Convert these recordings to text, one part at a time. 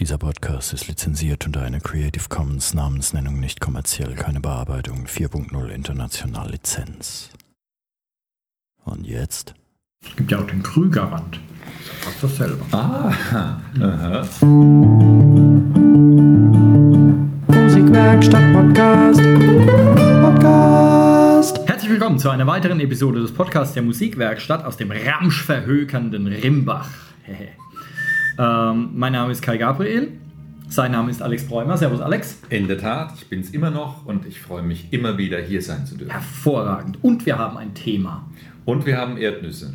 Dieser Podcast ist lizenziert unter einer Creative Commons Namensnennung nicht kommerziell, keine Bearbeitung 4.0 international Lizenz. Und jetzt? Es gibt ja auch den Krügerrand. Das ist fast dasselbe. Ah, aha. Musikwerkstatt Podcast. Podcast. Herzlich willkommen zu einer weiteren Episode des Podcasts der Musikwerkstatt aus dem ramschverhökernden Rimbach. Ähm, mein Name ist Kai Gabriel. Sein Name ist Alex Bräumer. Servus, Alex. In der Tat, ich bin es immer noch und ich freue mich immer wieder hier sein zu dürfen. Hervorragend. Und wir haben ein Thema. Und wir haben Erdnüsse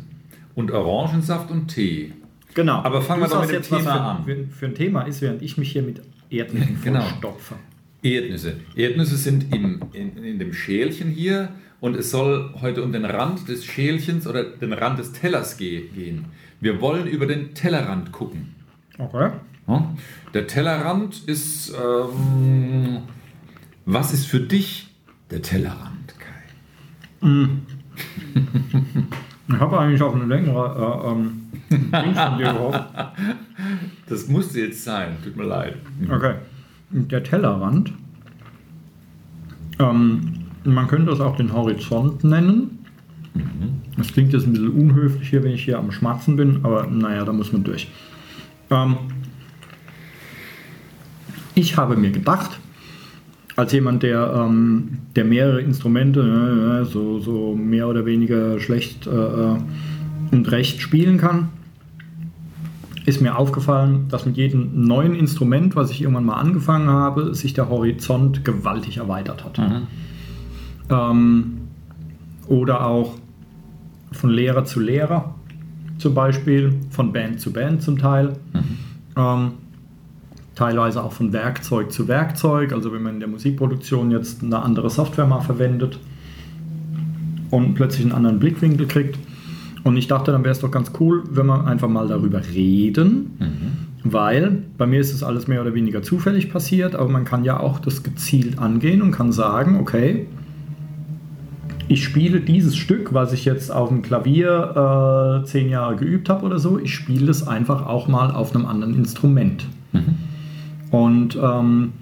und Orangensaft und Tee. Genau. Aber fangen wir doch mit dem Thema für, an. Für, für ein Thema ist, während ich mich hier mit Erdnüssen Genau. vollstopfe. Erdnüsse. Erdnüsse sind im, in, in dem Schälchen hier und es soll heute um den Rand des Schälchens oder den Rand des Tellers ge gehen. Wir wollen über den Tellerrand gucken. Okay. Der Tellerrand ist, ähm, was ist für dich der Tellerrand, Kai? Ich habe eigentlich auf eine längere äh, ähm, Ding von dir gehofft. Das musste jetzt sein, tut mir leid. Okay. Der Tellerrand. Ähm, man könnte das auch den Horizont nennen. Das klingt jetzt ein bisschen unhöflich hier, wenn ich hier am Schmatzen bin, aber naja, da muss man durch. Ähm, ich habe mir gedacht, als jemand, der, ähm, der mehrere Instrumente äh, so, so mehr oder weniger schlecht äh, äh, und recht spielen kann, ist mir aufgefallen, dass mit jedem neuen Instrument, was ich irgendwann mal angefangen habe, sich der Horizont gewaltig erweitert hat. Ähm, oder auch von Lehrer zu Lehrer zum Beispiel, von Band zu Band zum Teil. Ähm, teilweise auch von Werkzeug zu Werkzeug, also wenn man in der Musikproduktion jetzt eine andere Software mal verwendet und plötzlich einen anderen Blickwinkel kriegt. Und ich dachte, dann wäre es doch ganz cool, wenn wir einfach mal darüber reden, weil bei mir ist es alles mehr oder weniger zufällig passiert, aber man kann ja auch das gezielt angehen und kann sagen, okay, ich spiele dieses Stück, was ich jetzt auf dem Klavier äh, zehn Jahre geübt habe oder so, ich spiele es einfach auch mal auf einem anderen Instrument. Und ähm,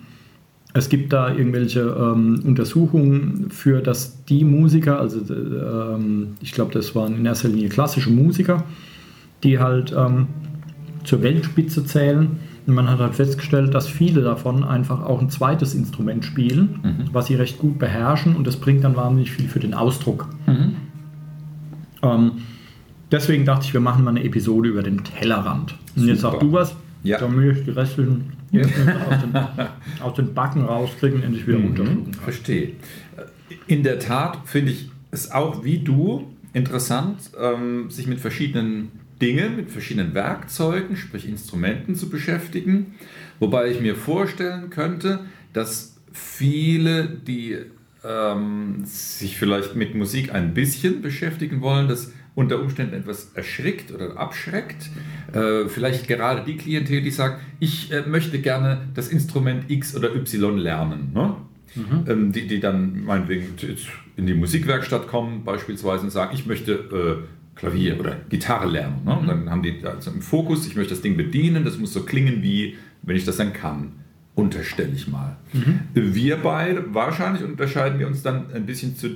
es gibt da irgendwelche ähm, Untersuchungen für, dass die Musiker, also äh, ähm, ich glaube, das waren in erster Linie klassische Musiker, die halt ähm, zur Weltspitze zählen. Und man hat halt festgestellt, dass viele davon einfach auch ein zweites Instrument spielen, was sie recht gut beherrschen und das bringt dann wahnsinnig viel für den Ausdruck. Ähm, deswegen dachte ich, wir machen mal eine Episode über den Tellerrand. Und jetzt Super. sag du was, Ja. damit ich die restlichen aus, den, aus den Backen rauskriegen und endlich wieder runterschlucken kann. Verstehe. In der Tat finde ich es auch wie du interessant, ähm, sich mit verschiedenen Dingen, mit verschiedenen Werkzeugen, sprich Instrumenten zu beschäftigen. Wobei ich mir vorstellen könnte, dass viele, die ähm, sich vielleicht mit Musik ein bisschen beschäftigen wollen, das unter Umständen etwas erschrickt oder abschreckt. Äh, vielleicht gerade die Klientel, die sagt, ich äh, möchte gerne das Instrument X oder Y lernen. Ne? Ähm, die, die dann meinetwegen in die Musikwerkstatt kommen beispielsweise und sagen, ich möchte äh, Klavier oder Gitarre lernen. Ne? Und dann haben die also im Fokus, ich möchte das Ding bedienen, das muss so klingen wie, wenn ich das dann kann. Unterstelle ich mal. Wir beide, wahrscheinlich unterscheiden wir uns dann ein bisschen zu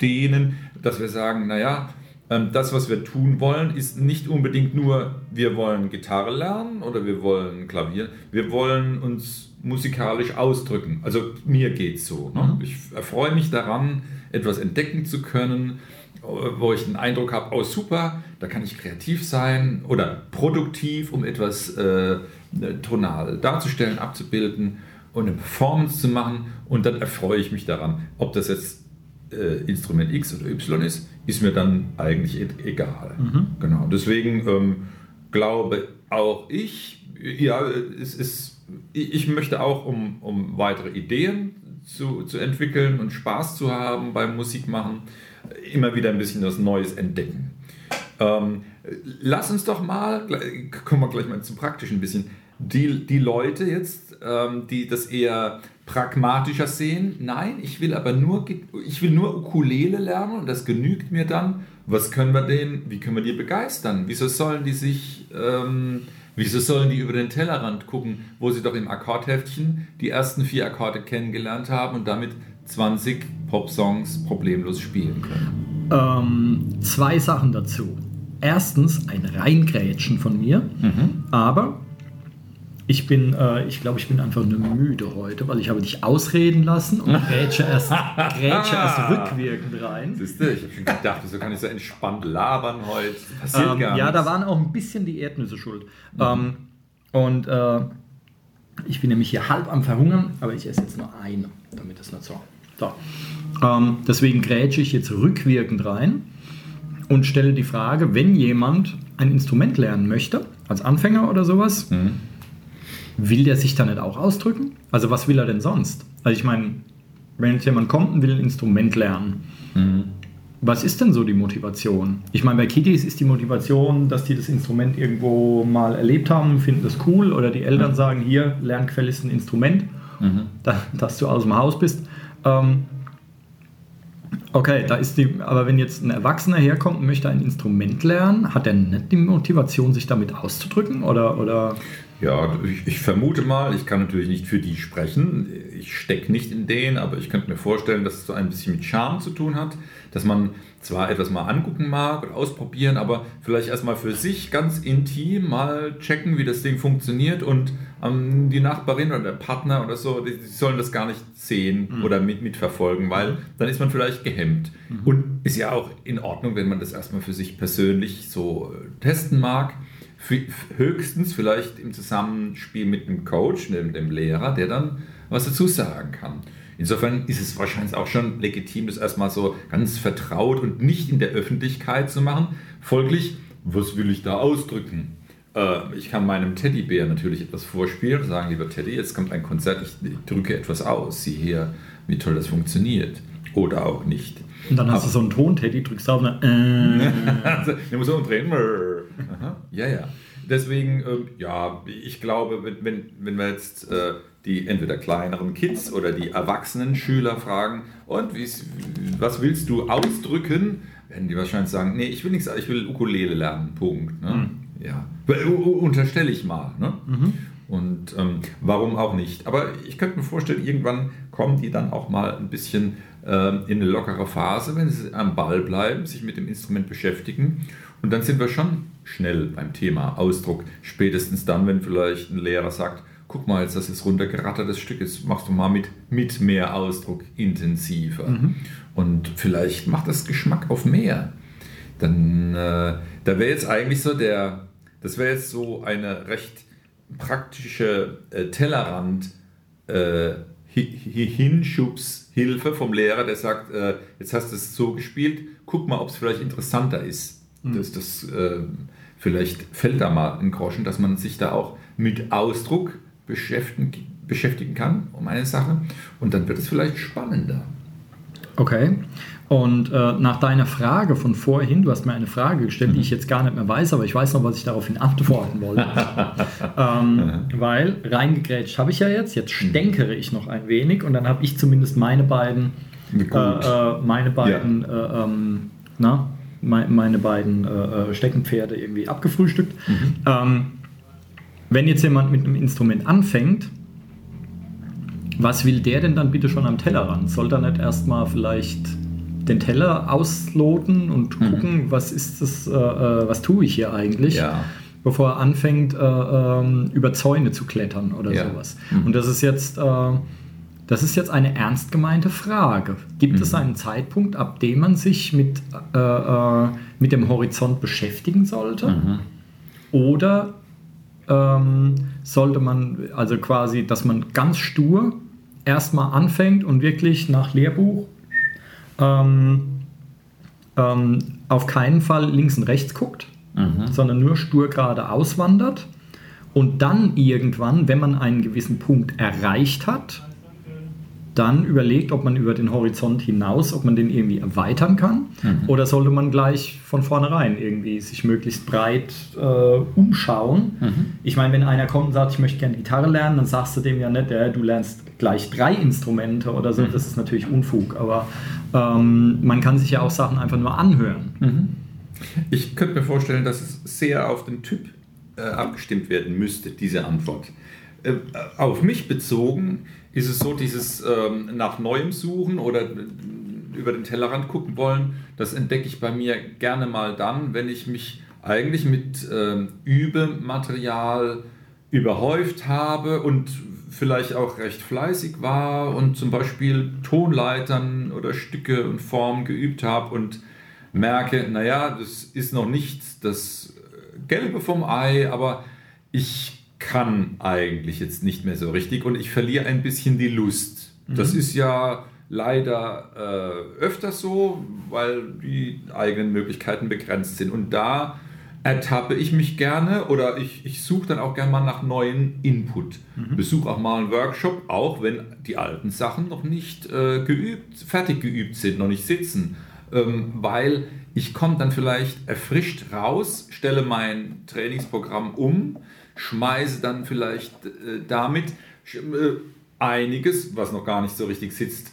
denen, dass wir sagen, naja, ähm, das, was wir tun wollen, ist nicht unbedingt nur, wir wollen Gitarre lernen oder wir wollen Klavier. Wir wollen uns musikalisch ausdrücken. Also mir geht es so. Ne? Ich erfreue mich daran, etwas entdecken zu können, wo ich den Eindruck habe, oh super, da kann ich kreativ sein oder produktiv, um etwas äh, tonal darzustellen, abzubilden und eine Performance zu machen. Und dann erfreue ich mich daran, ob das jetzt äh, Instrument X oder Y ist, ist mir dann eigentlich e egal. Genau. Deswegen ähm, glaube auch ich, ja, es ist, ich ich möchte auch, um, um weitere Ideen zu, zu entwickeln und Spaß zu haben beim Musikmachen, immer wieder ein bisschen was Neues entdecken. Ähm, lass uns doch mal, kommen wir gleich mal zum Praktischen ein bisschen, die, die Leute jetzt, ähm, die das eher pragmatischer sehen, nein, ich will aber nur, ich will nur Ukulele lernen und das genügt mir dann. Was können wir denen, wie können wir die begeistern? Wieso sollen die sich ähm, Wieso sollen die über den Tellerrand gucken, wo sie doch im Akkordheftchen die ersten vier Akkorde kennengelernt haben und damit 20 Pop-Songs problemlos spielen können? Ähm, zwei Sachen dazu. Erstens ein Reingrätschen von mir, aber ich bin, äh, ich glaube, ich bin einfach nur müde heute, weil ich habe dich ausreden lassen und grätsche erst, grätsche erst rückwirkend rein. Siehst du, ich habe schon gedacht, wieso kann ich so entspannt labern heute? Passiert Ähm, gar ja, nichts. da waren auch ein bisschen die Erdnüsse schuld. Ähm, und äh, ich bin nämlich hier halb am Verhungern, aber ich esse jetzt nur eine, damit es nicht so. So. Ähm, deswegen grätsche ich jetzt rückwirkend rein und stelle die Frage, wenn jemand ein Instrument lernen möchte, als Anfänger oder sowas, will der sich da nicht auch ausdrücken? Also was will er denn sonst? Also ich meine, wenn jetzt jemand kommt und will ein Instrument lernen, was ist denn so die Motivation? Ich meine, bei Kitties ist die Motivation, dass die das Instrument irgendwo mal erlebt haben, finden das cool oder die Eltern sagen, hier, Lernquelle ist ein Instrument, da, dass du aus dem Haus bist. Ähm, okay, da ist die, aber wenn jetzt ein Erwachsener herkommt und möchte ein Instrument lernen, hat er nicht die Motivation, sich damit auszudrücken? Oder, oder Ja, ich, ich vermute mal, ich kann natürlich nicht für die sprechen. Ich stecke nicht in denen, aber ich könnte mir vorstellen, dass es so ein bisschen mit Charme zu tun hat, dass man zwar etwas mal angucken mag und ausprobieren, aber vielleicht erstmal für sich ganz intim mal checken, wie das Ding funktioniert und ähm, die Nachbarin oder der Partner oder so, die, die sollen das gar nicht sehen oder mit, mitverfolgen, weil dann ist man vielleicht gehemmt. Und ist ja auch in Ordnung, wenn man das erstmal für sich persönlich so äh, testen mag. Für- Höchstens vielleicht im Zusammenspiel mit dem Coach, dem, dem Lehrer, der dann was dazu sagen kann. Insofern ist es wahrscheinlich auch schon legitim, das erstmal so ganz vertraut und nicht in der Öffentlichkeit zu machen. Folglich, was will ich da ausdrücken? Äh, ich kann meinem Teddybär natürlich etwas vorspielen und sagen, lieber Teddy, jetzt kommt ein Konzert, ich drücke etwas aus, sieh her, wie toll das funktioniert. Oder auch nicht. und dann hast du so einen Ton-Teddy, drückst auf eine äh, Also, der muss so umdrehen. Aha. Ja, ja. Deswegen, ähm, ja, ich glaube, wenn, wenn, wenn wir jetzt äh, die entweder kleineren Kids oder die erwachsenen Schüler fragen, und was willst du ausdrücken, werden die wahrscheinlich sagen, nee, ich will nichts, ich will Ukulele lernen, Punkt. Ne? Ja, u- u- unterstelle ich mal. Ne? Und ähm, warum auch nicht? Aber ich könnte mir vorstellen, irgendwann kommen die dann auch mal ein bisschen ähm, in eine lockere Phase, wenn sie am Ball bleiben, sich mit dem Instrument beschäftigen. Und dann sind wir schon schnell beim Thema Ausdruck. Spätestens dann, wenn vielleicht ein Lehrer sagt, guck mal, jetzt das ist runtergerattertes Stück, jetzt machst du mal mit, mit mehr Ausdruck intensiver. Und vielleicht macht das Geschmack auf mehr. Dann, äh, da wäre jetzt eigentlich so der, das wäre jetzt so eine recht praktische äh, Tellerrand äh, Hi- Hi- Hinschubshilfe vom Lehrer, der sagt, äh, jetzt hast du es so gespielt, guck mal, ob es vielleicht interessanter ist. Das, das, äh, vielleicht fällt da mal ein Groschen, dass man sich da auch mit Ausdruck beschäftigen, beschäftigen kann um eine Sache und dann wird es vielleicht spannender. Okay. Und äh, nach deiner Frage von vorhin, du hast mir eine Frage gestellt, die ich jetzt gar nicht mehr weiß, aber ich weiß noch, was ich daraufhin antworten wollte. ähm, weil reingegrätscht habe ich ja jetzt, jetzt stänkere ich noch ein wenig und dann habe ich zumindest meine beiden, äh, äh, meine beiden, äh, ähm, na, me meine beiden äh, äh, Steckenpferde irgendwie abgefrühstückt. Ähm, wenn jetzt jemand mit einem Instrument anfängt, was will der denn dann bitte schon am Tellerrand? Soll er nicht erstmal vielleicht den Teller ausloten und gucken, was ist das, äh, äh, was tue ich hier eigentlich? Ja. Bevor er anfängt, äh, ähm, über Zäune zu klettern oder Ja. sowas. Und das ist jetzt, äh, das ist jetzt eine ernst gemeinte Frage. Gibt es einen Zeitpunkt, ab dem man sich mit, äh, äh, mit dem Horizont beschäftigen sollte? Oder ähm, sollte man, also quasi, dass man ganz stur erstmal anfängt und wirklich nach Lehrbuch ähm, ähm, auf keinen Fall links und rechts guckt, sondern nur stur gerade auswandert. Und dann irgendwann, wenn man einen gewissen Punkt erreicht hat, dann überlegt, ob man über den Horizont hinaus, ob man den irgendwie erweitern kann oder sollte man gleich von vornherein irgendwie sich möglichst breit äh, umschauen. Ich meine, wenn einer kommt und sagt, ich möchte gerne Gitarre lernen, dann sagst du dem ja nicht, äh, du lernst gleich drei Instrumente oder so, das ist natürlich Unfug, aber ähm, man kann sich ja auch Sachen einfach nur anhören. Ich könnte mir vorstellen, dass es sehr auf den Typ äh, abgestimmt werden müsste, diese Antwort. Äh, auf mich bezogen ist es so, dieses ähm, nach Neuem suchen oder äh, über den Tellerrand gucken wollen, das entdecke ich bei mir gerne mal dann, wenn ich mich eigentlich mit ähm, Übematerial überhäuft habe und vielleicht auch recht fleißig war und zum Beispiel Tonleitern oder Stücke und Formen geübt habe und merke, naja, das ist noch nicht das Gelbe vom Ei, aber ich kann eigentlich jetzt nicht mehr so richtig und ich verliere ein bisschen die Lust. Mhm. Das ist ja leider äh, öfters so, weil die eigenen Möglichkeiten begrenzt sind. Und da ertappe ich mich gerne oder ich, ich suche dann auch gerne mal nach neuen Input. Mhm. Besuche auch mal einen Workshop, auch wenn die alten Sachen noch nicht äh, geübt, fertig geübt sind, noch nicht sitzen. Ähm, weil ich komme dann vielleicht erfrischt raus, stelle mein Trainingsprogramm um, schmeiße dann vielleicht äh, damit äh, einiges, was noch gar nicht so richtig sitzt,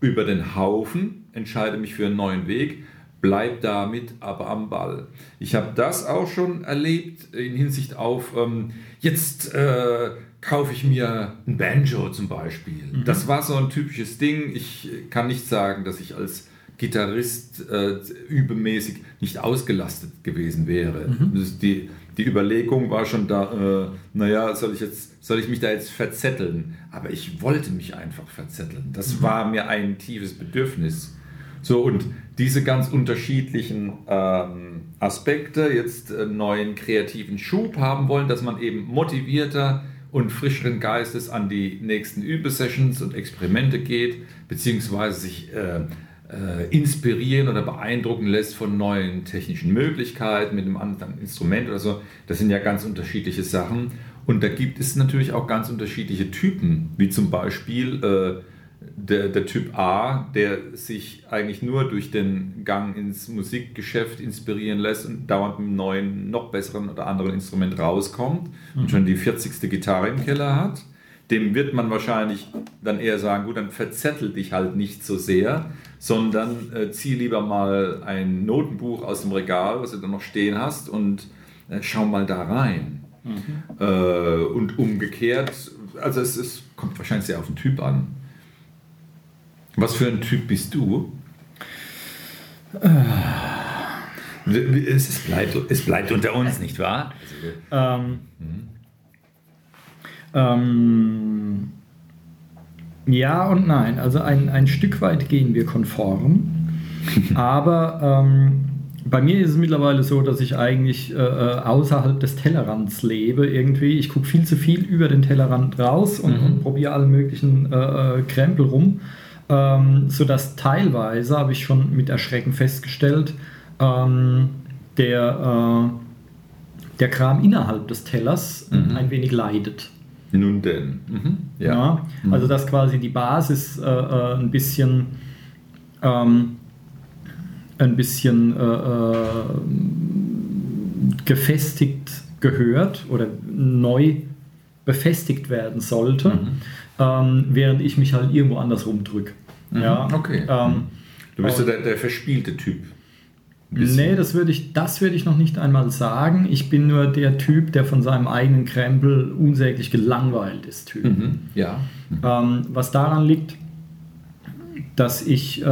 über den Haufen, entscheide mich für einen neuen Weg, bleib damit aber am Ball. Ich habe das auch schon erlebt in Hinsicht auf, ähm, jetzt äh, kaufe ich mir ein Banjo zum Beispiel. Mhm. Das war so ein typisches Ding. Ich kann nicht sagen, dass ich als Gitarrist äh, übemäßig nicht ausgelastet gewesen wäre. Mhm. die, die Überlegung war schon da, äh, naja, soll ich, jetzt, soll ich mich da jetzt verzetteln? Aber ich wollte mich einfach verzetteln. Das mhm. war mir ein tiefes Bedürfnis. So, und diese ganz unterschiedlichen ähm, Aspekte jetzt äh, neuen kreativen Schub haben wollen, dass man eben motivierter und frischeren Geistes an die nächsten Übesessions und Experimente geht, beziehungsweise sich äh, äh, inspirieren oder beeindrucken lässt von neuen technischen Möglichkeiten mit einem anderen Instrument oder so. Das sind ja ganz unterschiedliche Sachen. Und da gibt es natürlich auch ganz unterschiedliche Typen, wie zum Beispiel äh, der, der, Typ A, der sich eigentlich nur durch den Gang ins Musikgeschäft inspirieren lässt und dauernd mit einem neuen, noch besseren oder anderen Instrument rauskommt mhm. und schon die 40. Gitarre im Keller hat. Dem wird man wahrscheinlich dann eher sagen, gut, dann verzettel dich halt nicht so sehr, sondern äh, zieh lieber mal ein Notenbuch aus dem Regal, was du dann noch stehen hast, und äh, schau mal da rein. Mhm. Äh, und umgekehrt, also es, es, kommt wahrscheinlich sehr auf den Typ an. Was für ein Typ bist du? Es, es, bleibt, es bleibt unter uns, nicht wahr? Ähm, mhm. ähm, ja und nein. Also ein, ein Stück weit gehen wir konform. aber ähm, bei mir ist es mittlerweile so, dass ich eigentlich äh, äh außerhalb des Tellerrands lebe. Irgendwie, ich gucke viel zu viel über den Tellerrand raus und, mhm. und probiere alle möglichen äh, äh, Krempel rum. Ähm, sodass teilweise, habe ich schon mit Erschrecken festgestellt, ähm, der, äh, der Kram innerhalb des Tellers mhm. ein wenig leidet. Nun denn. Mhm. Ja. ja. Mhm. Also dass quasi die Basis äh, äh, ein bisschen ähm, ein bisschen äh, äh, gefestigt gehört oder neu befestigt werden sollte, mhm. ähm, während ich mich halt irgendwo anders rumdrücke. Mhm. Ja, okay. Ähm, du bist ja der, der verspielte Typ. Nee, das würde ich, das ich noch nicht einmal sagen. Ich bin nur der Typ, der von seinem eigenen Krempel unsäglich gelangweilt ist. Typ. Mhm, ja. Ähm, was daran liegt, dass ich äh,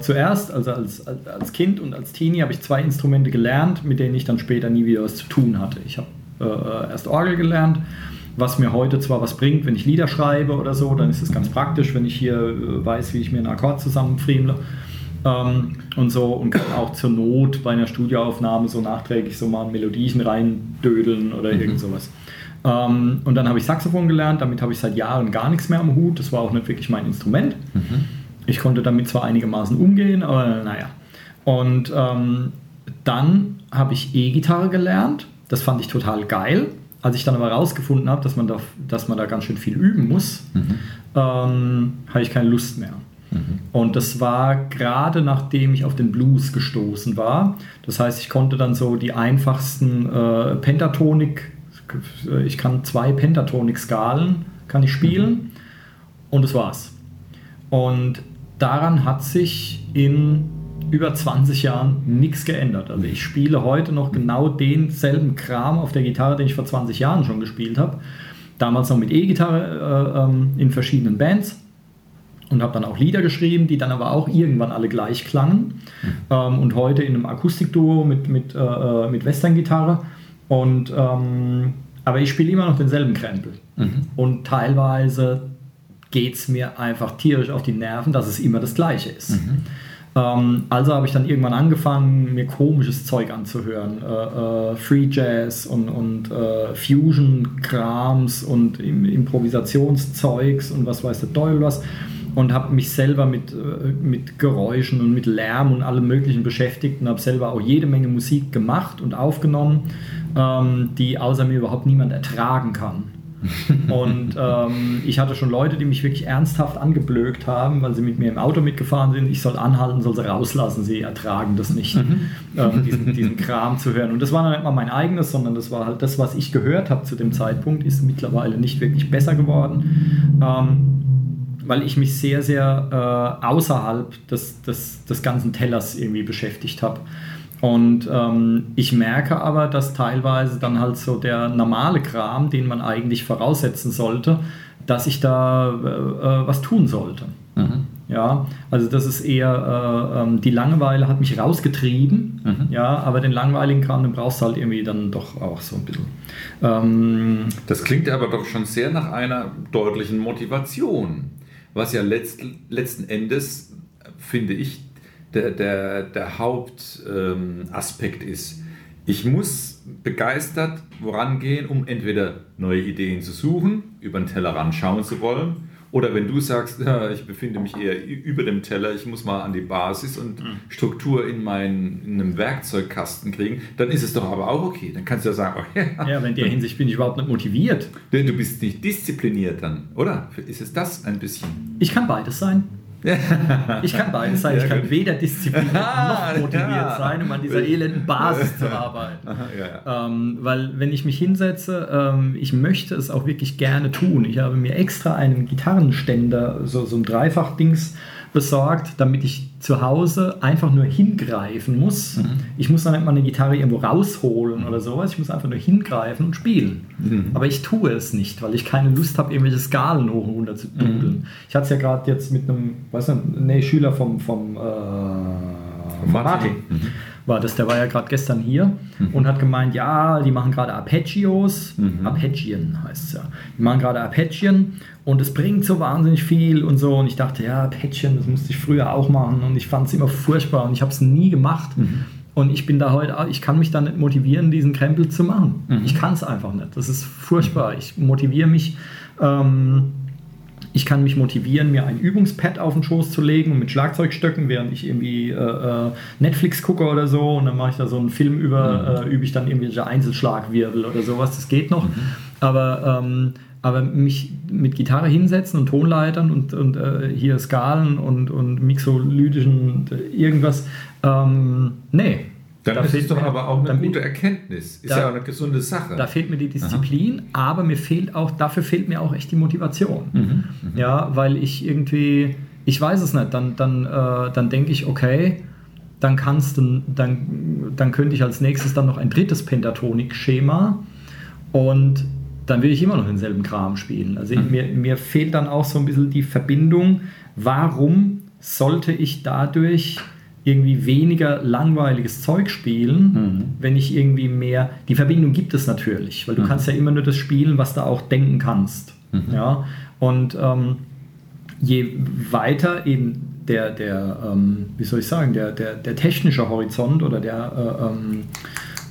zuerst, also als, als Kind und als Teenie, habe ich zwei Instrumente gelernt, mit denen ich dann später nie wieder was zu tun hatte. Ich habe äh, erst Orgel gelernt, was mir heute zwar was bringt, wenn ich Lieder schreibe oder so, dann ist es ganz praktisch, wenn ich hier äh, weiß, wie ich mir einen Akkord zusammenfriemle ähm, und so und kann auch zur Not bei einer Studioaufnahme so nachträglich so mal Melodien reindödeln oder mhm. irgend sowas. Ähm, und dann habe ich Saxophon gelernt, damit habe ich seit Jahren gar nichts mehr am Hut. Das war auch nicht wirklich mein Instrument. Mhm. Ich konnte damit zwar einigermaßen umgehen, aber naja. Und ähm, dann habe ich E-Gitarre gelernt. Das fand ich total geil. Als ich dann aber herausgefunden habe, dass man da, dass man da ganz schön viel üben muss, mhm. ähm, habe ich keine Lust mehr. Mhm. Und das war gerade nachdem ich auf den Blues gestoßen war. Das heißt, ich konnte dann so die einfachsten äh, Pentatonik, ich kann zwei Pentatonik-Skalen, kann ich spielen mhm. und das war's. Und daran hat sich in über 20 Jahren nichts geändert. Also ich spiele heute noch genau denselben Kram auf der Gitarre, den ich vor 20 Jahren schon gespielt habe. Damals noch mit E-Gitarre äh, ähm, in verschiedenen Bands und habe dann auch Lieder geschrieben, die dann aber auch irgendwann alle gleich klangen. Mhm. Ähm, und heute in einem Akustikduo mit, mit, äh, äh mit Western-Gitarre. Und, ähm, aber ich spiele immer noch denselben Krempel. Mhm. Und teilweise geht es mir einfach tierisch auf die Nerven, dass es immer das Gleiche ist. Mhm. Ähm, also habe ich dann irgendwann angefangen, mir komisches Zeug anzuhören. Äh, äh, Free Jazz und, und äh, Fusion-Krams und Improvisationszeugs und was weiß der Teufel was. Und habe mich selber mit, äh, mit Geräuschen und mit Lärm und allem Möglichen beschäftigt und habe selber auch jede Menge Musik gemacht und aufgenommen, ähm, die außer mir überhaupt niemand ertragen kann. und ähm, ich hatte schon Leute, die mich wirklich ernsthaft angeblökt haben, weil sie mit mir im Auto mitgefahren sind. Ich soll anhalten, soll sie rauslassen, sie ertragen das nicht, mhm. ähm, diesen, diesen, Kram zu hören. Und das war dann nicht mal mein eigenes, sondern das war halt das, was ich gehört habe zu dem Zeitpunkt, ist mittlerweile nicht wirklich besser geworden. Ähm, weil ich mich sehr, sehr äh, außerhalb des, des, des ganzen Tellers irgendwie beschäftigt habe. Und ähm, ich merke aber, dass teilweise dann halt so der normale Kram, den man eigentlich voraussetzen sollte, dass ich da äh, äh, was tun sollte. Mhm. Ja, also das ist eher, äh, ähm, die Langeweile hat mich rausgetrieben, mhm. ja, aber den langweiligen Kram, den brauchst du halt irgendwie dann doch auch so ein bisschen. Ähm, das klingt aber doch schon sehr nach einer deutlichen Motivation, was ja letzt, letzten Endes, finde ich, der, der, der Hauptaspekt ähm, ist. Ich muss begeistert vorangehen, um entweder neue Ideen zu suchen, über den Tellerrand schauen zu wollen, oder wenn du sagst, ja, ich befinde mich eher über dem Teller, ich muss mal an die Basis und mhm. Struktur in, mein, in einem Werkzeugkasten kriegen, dann ist es doch aber auch okay. Dann kannst du ja sagen, oh, ja, ja, aber in der Hinsicht bin ich überhaupt nicht motiviert. Denn du bist nicht diszipliniert dann, oder? Ist es das ein bisschen? Ich kann beides sein. Ich kann beides sein. Ich kann weder diszipliniert noch motiviert ja. sein, um an dieser elenden Basis zu arbeiten. Ja, ähm, weil wenn ich mich hinsetze, ähm, ich möchte es auch wirklich gerne tun. Ich habe mir extra einen Gitarrenständer, so, so ein Dreifach-Dings besorgt, damit ich zu Hause einfach nur hingreifen muss. Mhm. Ich muss dann nicht mal eine Gitarre irgendwo rausholen oder sowas. Ich muss einfach nur hingreifen und spielen. Mhm. Aber ich tue es nicht, weil ich keine Lust habe, irgendwelche Skalen hoch und runter zu dudeln. Mhm. Ich hatte es ja gerade jetzt mit einem, weiß nicht, nee, Schüler vom, vom, äh, vom Martin. Martin. War das. Der war ja gerade gestern hier mhm. und hat gemeint, ja, die machen gerade Arpeggios. Mhm. Arpeggien heißt es ja. Die machen gerade Arpeggien und es bringt so wahnsinnig viel und so. Und ich dachte, ja, Arpeggien, das musste ich früher auch machen und ich fand es immer furchtbar und ich habe es nie gemacht. Mhm. Und ich bin da heute, ich kann mich da nicht motivieren, diesen Krempel zu machen. Mhm. Ich kann es einfach nicht. Das ist furchtbar. Ich motiviere mich. Ähm, ich kann mich motivieren, mir ein Übungspad auf den Schoß zu legen und mit Schlagzeugstöcken, während ich irgendwie äh, äh Netflix gucke oder so und dann mache ich da so einen Film über, mhm. äh, übe ich dann irgendwelche Einzelschlagwirbel oder sowas, das geht noch. Mhm. Aber, ähm, aber mich mit Gitarre hinsetzen und Tonleitern und, und äh, hier Skalen und, und mixolydischen irgendwas, ähm, nee, dann da ist es doch aber auch eine gute Erkenntnis. Ist da, ja auch eine gesunde Sache. Da fehlt mir die Disziplin, Aha. aber mir fehlt auch, dafür fehlt mir auch echt die Motivation. Mhm, mhm. Ja, weil ich irgendwie, ich weiß es nicht, dann, dann, äh, dann denke ich, okay, dann kannst du, dann, dann könnte ich als nächstes dann noch ein drittes Pentatonik-Schema und dann will ich immer noch denselben Kram spielen. Also mhm. mir, mir fehlt dann auch so ein bisschen die Verbindung, warum sollte ich dadurch irgendwie weniger langweiliges Zeug spielen, mhm. wenn ich irgendwie mehr. Die Verbindung gibt es natürlich, weil du mhm. kannst ja immer nur das spielen, was du auch denken kannst. Mhm. Ja? Und ähm, je weiter eben der, der ähm, wie soll ich sagen, der, der, der technische Horizont oder der, äh, ähm,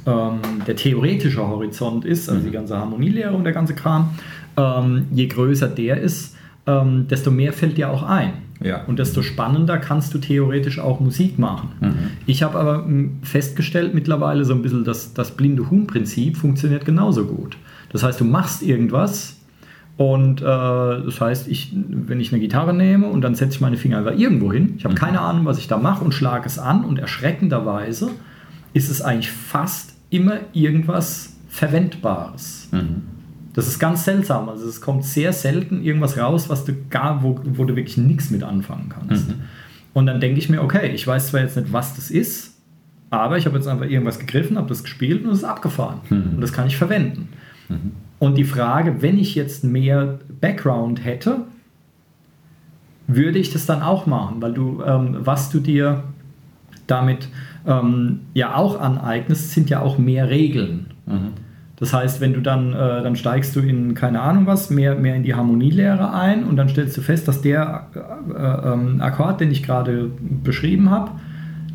ähm der theoretische Horizont ist, also die mhm. ganze Harmonielehre und der ganze Kram, ähm, je größer der ist, ähm, desto mehr fällt dir auch ein. Ja. Und desto spannender kannst du theoretisch auch Musik machen. Mhm. Ich habe aber hm, festgestellt mittlerweile so ein bisschen, dass das blinde Huhn-Prinzip funktioniert genauso gut. Das heißt, du machst irgendwas und äh, das heißt, ich, wenn ich eine Gitarre nehme und dann setze ich meine Finger einfach irgendwo hin, ich habe mhm. keine Ahnung, was ich da mache und schlage es an und erschreckenderweise ist es eigentlich fast immer irgendwas Verwendbares. Mhm. Das ist ganz seltsam. Also es kommt sehr selten irgendwas raus, was du gar, wo, wo du wirklich nichts mit anfangen kannst. Mhm. Und dann denke ich mir, okay, ich weiß zwar jetzt nicht, was das ist, aber ich habe jetzt einfach irgendwas gegriffen, habe das gespielt und es ist abgefahren. Mhm. Und das kann ich verwenden. Mhm. Und die Frage, wenn ich jetzt mehr Background hätte, würde ich das dann auch machen, weil du, ähm, was du dir damit ähm, ja auch aneignest, sind ja auch mehr Regeln. Mhm. Das heißt, wenn du dann, äh, dann steigst du in, keine Ahnung was, mehr, mehr in die Harmonielehre ein und dann stellst du fest, dass der äh, äh, Akkord, den ich gerade beschrieben habe,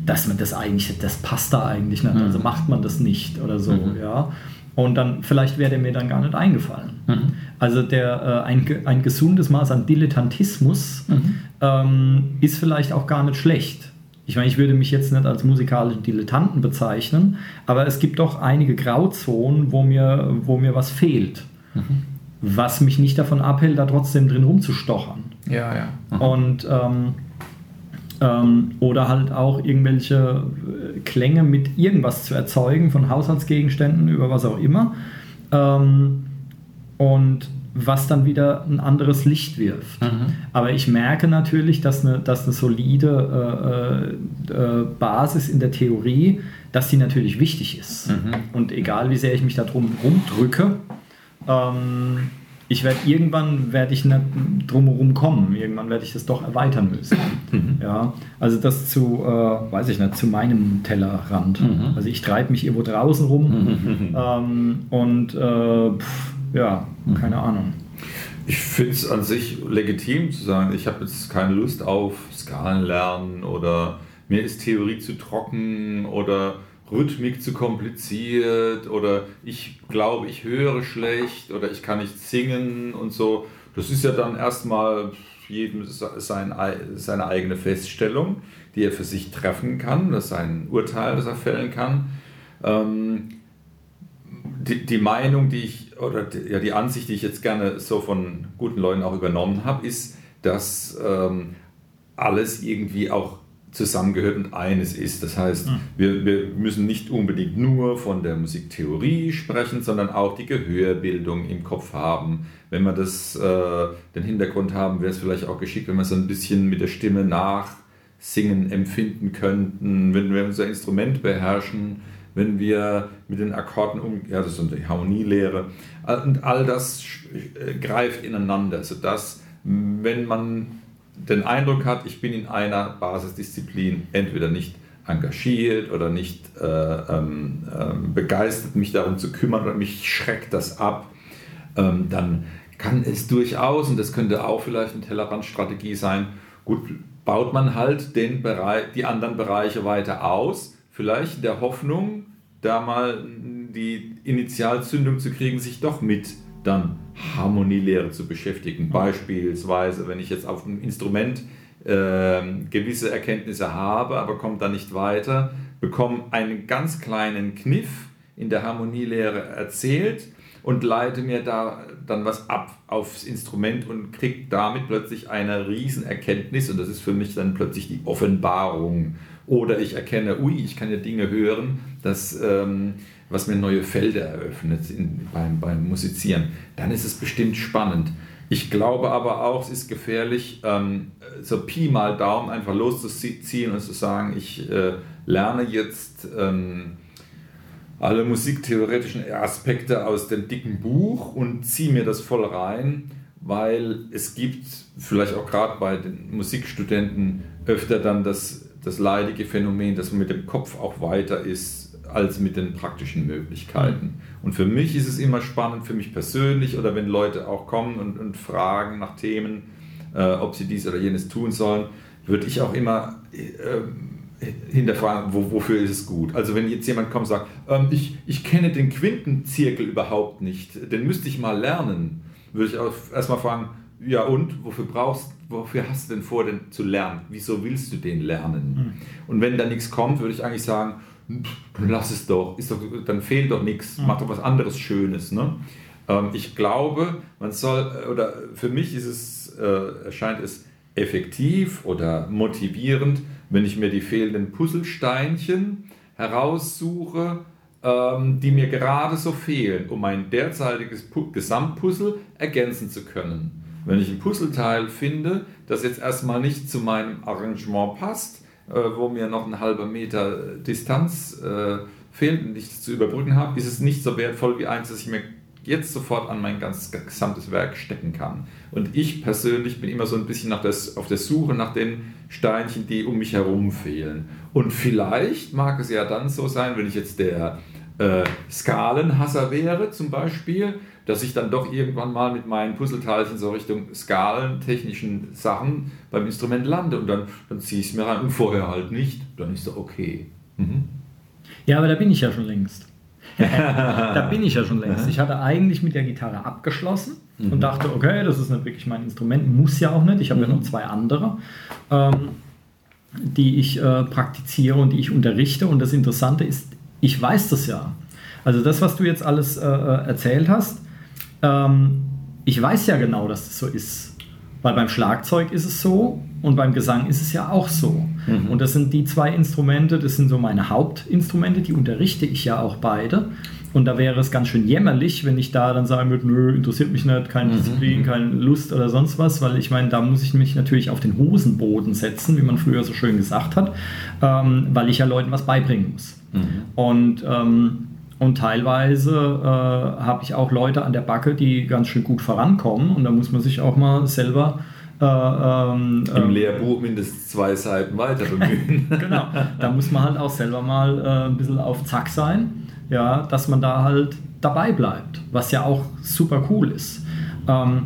dass man das eigentlich, das passt da eigentlich nicht, mhm. also macht man das nicht oder so, mhm. ja. Und dann, vielleicht wäre der mir dann gar nicht eingefallen. Mhm. Also der, äh, ein, ein gesundes Maß an Dilettantismus mhm. ähm, ist vielleicht auch gar nicht schlecht. Ich meine, ich würde mich jetzt nicht als musikalischen Dilettanten bezeichnen, aber es gibt doch einige Grauzonen, wo mir, wo mir was fehlt. Mhm. Was mich nicht davon abhält, da trotzdem drin rumzustochern. Ja, ja. Mhm. Und ähm, ähm, oder halt auch irgendwelche äh, Klänge mit irgendwas zu erzeugen, von Haushaltsgegenständen über was auch immer. Ähm, und was dann wieder ein anderes Licht wirft. Mhm. Aber ich merke natürlich, dass eine, dass eine solide äh, äh, Basis in der Theorie, dass die natürlich wichtig ist. Mhm. Und egal wie sehr ich mich da drum rumdrücke, ähm, ich werde irgendwann werde ich nicht drumherum kommen. Irgendwann werde ich das doch erweitern müssen. Mhm. Ja, also das zu, äh, weiß ich nicht, zu meinem Tellerrand. Mhm. Also ich treibe mich irgendwo draußen rum mhm. ähm, und äh, pff, ja, mhm. keine Ahnung. Ich finde es an sich legitim zu sagen, ich habe jetzt keine Lust auf Skalen lernen oder mir ist Theorie zu trocken oder Rhythmik zu kompliziert oder ich glaube, ich höre schlecht oder ich kann nicht singen und so. Das ist ja dann erstmal jedem sein, seine eigene Feststellung, die er für sich treffen kann, das ist ein Urteil, das er fällen kann. Ähm, die, die Meinung, die ich, oder die, ja, die Ansicht, die ich jetzt gerne so von guten Leuten auch übernommen habe, ist, dass ähm, alles irgendwie auch zusammengehört und eines ist. Das heißt, mhm. wir, wir müssen nicht unbedingt nur von der Musiktheorie sprechen, sondern auch die Gehörbildung im Kopf haben. Wenn wir das, äh, den Hintergrund haben, wäre es vielleicht auch geschickt, wenn wir so ein bisschen mit der Stimme nachsingen empfinden könnten, wenn wir unser Instrument beherrschen wenn wir mit den Akkorden um, ja, das ist die Harmonielehre, und all das äh, greift ineinander, sodass, wenn man den Eindruck hat, ich bin in einer Basisdisziplin entweder nicht engagiert oder nicht äh, ähm, ähm, begeistert, mich darum zu kümmern oder mich schreckt das ab, ähm, dann kann es durchaus, und das könnte auch vielleicht eine Tellerrandstrategie sein, gut, baut man halt den Bereich, die anderen Bereiche weiter aus, vielleicht in der Hoffnung, da mal die Initialzündung zu kriegen, sich doch mit dann Harmonielehre zu beschäftigen. Beispielsweise, wenn ich jetzt auf einem Instrument äh, gewisse Erkenntnisse habe, aber komme da nicht weiter, bekomme einen ganz kleinen Kniff in der Harmonielehre erzählt und leite mir da dann was ab aufs Instrument und kriege damit plötzlich eine Riesenerkenntnis und das ist für mich dann plötzlich die Offenbarung oder ich erkenne, ui, ich kann ja Dinge hören, das, ähm, was mir neue Felder eröffnet in, beim, beim Musizieren. Dann ist es bestimmt spannend. Ich glaube aber auch, es ist gefährlich, ähm, so Pi mal Daumen einfach loszuziehen und zu sagen, ich äh, lerne jetzt ähm, alle musiktheoretischen Aspekte aus dem dicken Buch und ziehe mir das voll rein, weil es gibt vielleicht auch gerade bei den Musikstudenten öfter dann das das leidige Phänomen, dass man mit dem Kopf auch weiter ist als mit den praktischen Möglichkeiten. Mhm. Und für mich ist es immer spannend, für mich persönlich oder wenn Leute auch kommen und, und fragen nach Themen, äh, ob sie dies oder jenes tun sollen, würde ich auch immer äh, hinterfragen, wo, wofür ist es gut. Also wenn jetzt jemand kommt und sagt, ähm, ich, ich kenne den Quintenzirkel überhaupt nicht, den müsste ich mal lernen, würde ich auch erstmal fragen, ja und, wofür brauchst wofür hast du denn vor, denn zu lernen? Wieso willst du den lernen? Mhm. Und wenn da nichts kommt, würde ich eigentlich sagen, lass es doch, ist doch dann fehlt doch nichts, mhm. mach doch was anderes Schönes. Ne? Ähm, ich glaube, man soll, oder für mich ist es, äh, erscheint es effektiv oder motivierend, wenn ich mir die fehlenden Puzzlesteinchen heraussuche, ähm, die mir gerade so fehlen, um mein derzeitiges Gesamtpuzzle ergänzen zu können. Wenn ich ein Puzzleteil finde, das jetzt erstmal nicht zu meinem Arrangement passt, äh, wo mir noch ein halber Meter Distanz äh, fehlt und ich zu überbrücken habe, ist es nicht so wertvoll wie eins, das ich mir jetzt sofort an mein ganz gesamtes Werk stecken kann. Und ich persönlich bin immer so ein bisschen nach des, auf der Suche nach den Steinchen, die um mich herum fehlen. Und vielleicht mag es ja dann so sein, wenn ich jetzt der äh, Skalenhasser wäre zum Beispiel, dass ich dann doch irgendwann mal mit meinen Puzzleteilchen so Richtung skalentechnischen Sachen beim Instrument lande und dann, dann ziehe ich es mir rein und vorher halt nicht. Dann ist es okay. Mhm. Ja, aber da bin ich ja schon längst. da bin ich ja schon längst. Ich hatte eigentlich mit der Gitarre abgeschlossen mhm. und dachte, okay, das ist nicht wirklich mein Instrument, muss ja auch nicht. Ich habe mhm. ja noch zwei andere, ähm, die ich äh, praktiziere und die ich unterrichte. Und das Interessante ist, ich weiß das ja. Also das, was du jetzt alles äh, äh erzählt hast, ähm, ich weiß ja genau, dass das so ist. Weil beim Schlagzeug ist es so und beim Gesang ist es ja auch so. Mhm. Und das sind die zwei Instrumente, das sind so meine Hauptinstrumente, die unterrichte ich ja auch beide. Und da wäre es ganz schön jämmerlich, wenn ich da dann sagen würde, nö, interessiert mich nicht, keine mhm. Disziplin, keine Lust oder sonst was, weil ich meine, da muss ich mich natürlich auf den Hosenboden setzen, wie man früher so schön gesagt hat, ähm, weil ich ja Leuten was beibringen muss. Mhm. Und, ähm, und teilweise äh, habe ich auch Leute an der Backe, die ganz schön gut vorankommen und da muss man sich auch mal selber äh, ähm, Im ähm, Lehrbuch mindestens zwei Seiten weiter bemühen. genau, da muss man halt auch selber mal äh, ein bisschen auf Zack sein, ja, dass man da halt dabei bleibt, was ja auch super cool ist. Ähm,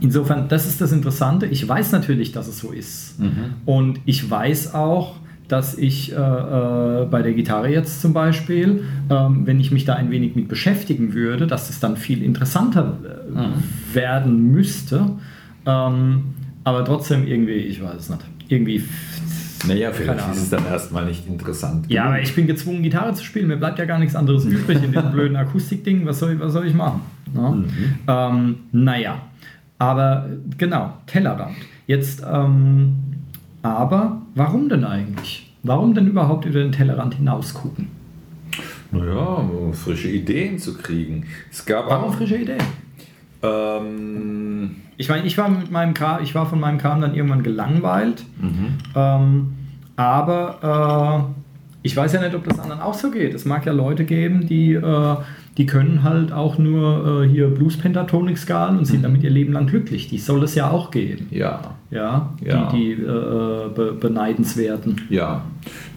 insofern, das ist das Interessante. Ich weiß natürlich, dass es so ist. Mhm. Und ich weiß auch, dass ich äh, äh, bei der Gitarre jetzt zum Beispiel, ähm, wenn ich mich da ein wenig mit beschäftigen würde, dass es dann viel interessanter äh, mhm. werden müsste. Ähm, aber trotzdem irgendwie, ich weiß es nicht, irgendwie. Naja, vielleicht ist es dann erstmal nicht interessant. Ja, aber ich bin gezwungen, Gitarre zu spielen. Mir bleibt ja gar nichts anderes übrig in diesem blöden Akustikding. Was soll, was soll ich machen? Ja? Mhm. Ähm, naja, aber genau, Tellerrand. Jetzt, ähm, aber warum denn eigentlich? Warum denn überhaupt über den Tellerrand hinaus gucken? Naja, um frische Ideen zu kriegen. Es gab warum auch, frische Ideen? Ähm, ich meine, ich war mit meinem Kram, ich war von meinem Kram dann irgendwann gelangweilt. Mhm. Ähm, aber äh, ich weiß ja nicht, ob das anderen auch so geht. Es mag ja Leute geben, die, äh, die können halt auch nur äh, hier Blues Pentatonic Skalen und sind mhm. damit ihr Leben lang glücklich. Die soll es ja auch geben. Ja. Ja, ja. die, die äh, be beneidenswerten. Ja,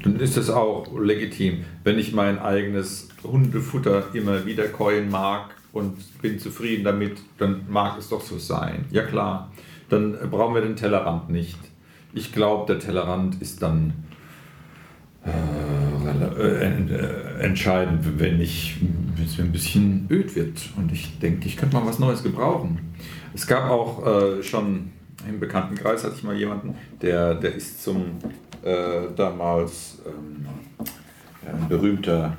dann ist es auch legitim. Wenn ich mein eigenes Hundefutter immer wieder käuen mag, und bin zufrieden damit, dann mag es doch so sein. Ja klar, dann brauchen wir den Tellerrand nicht. Ich glaube, der Tellerrand ist dann äh, äh, entscheidend, wenn ich mir ein bisschen öd wird und ich denke, ich könnte mal was Neues gebrauchen. Es gab auch äh, schon im Bekanntenkreis hatte ich mal jemanden, der, der ist zum äh, damals ähm, ein berühmter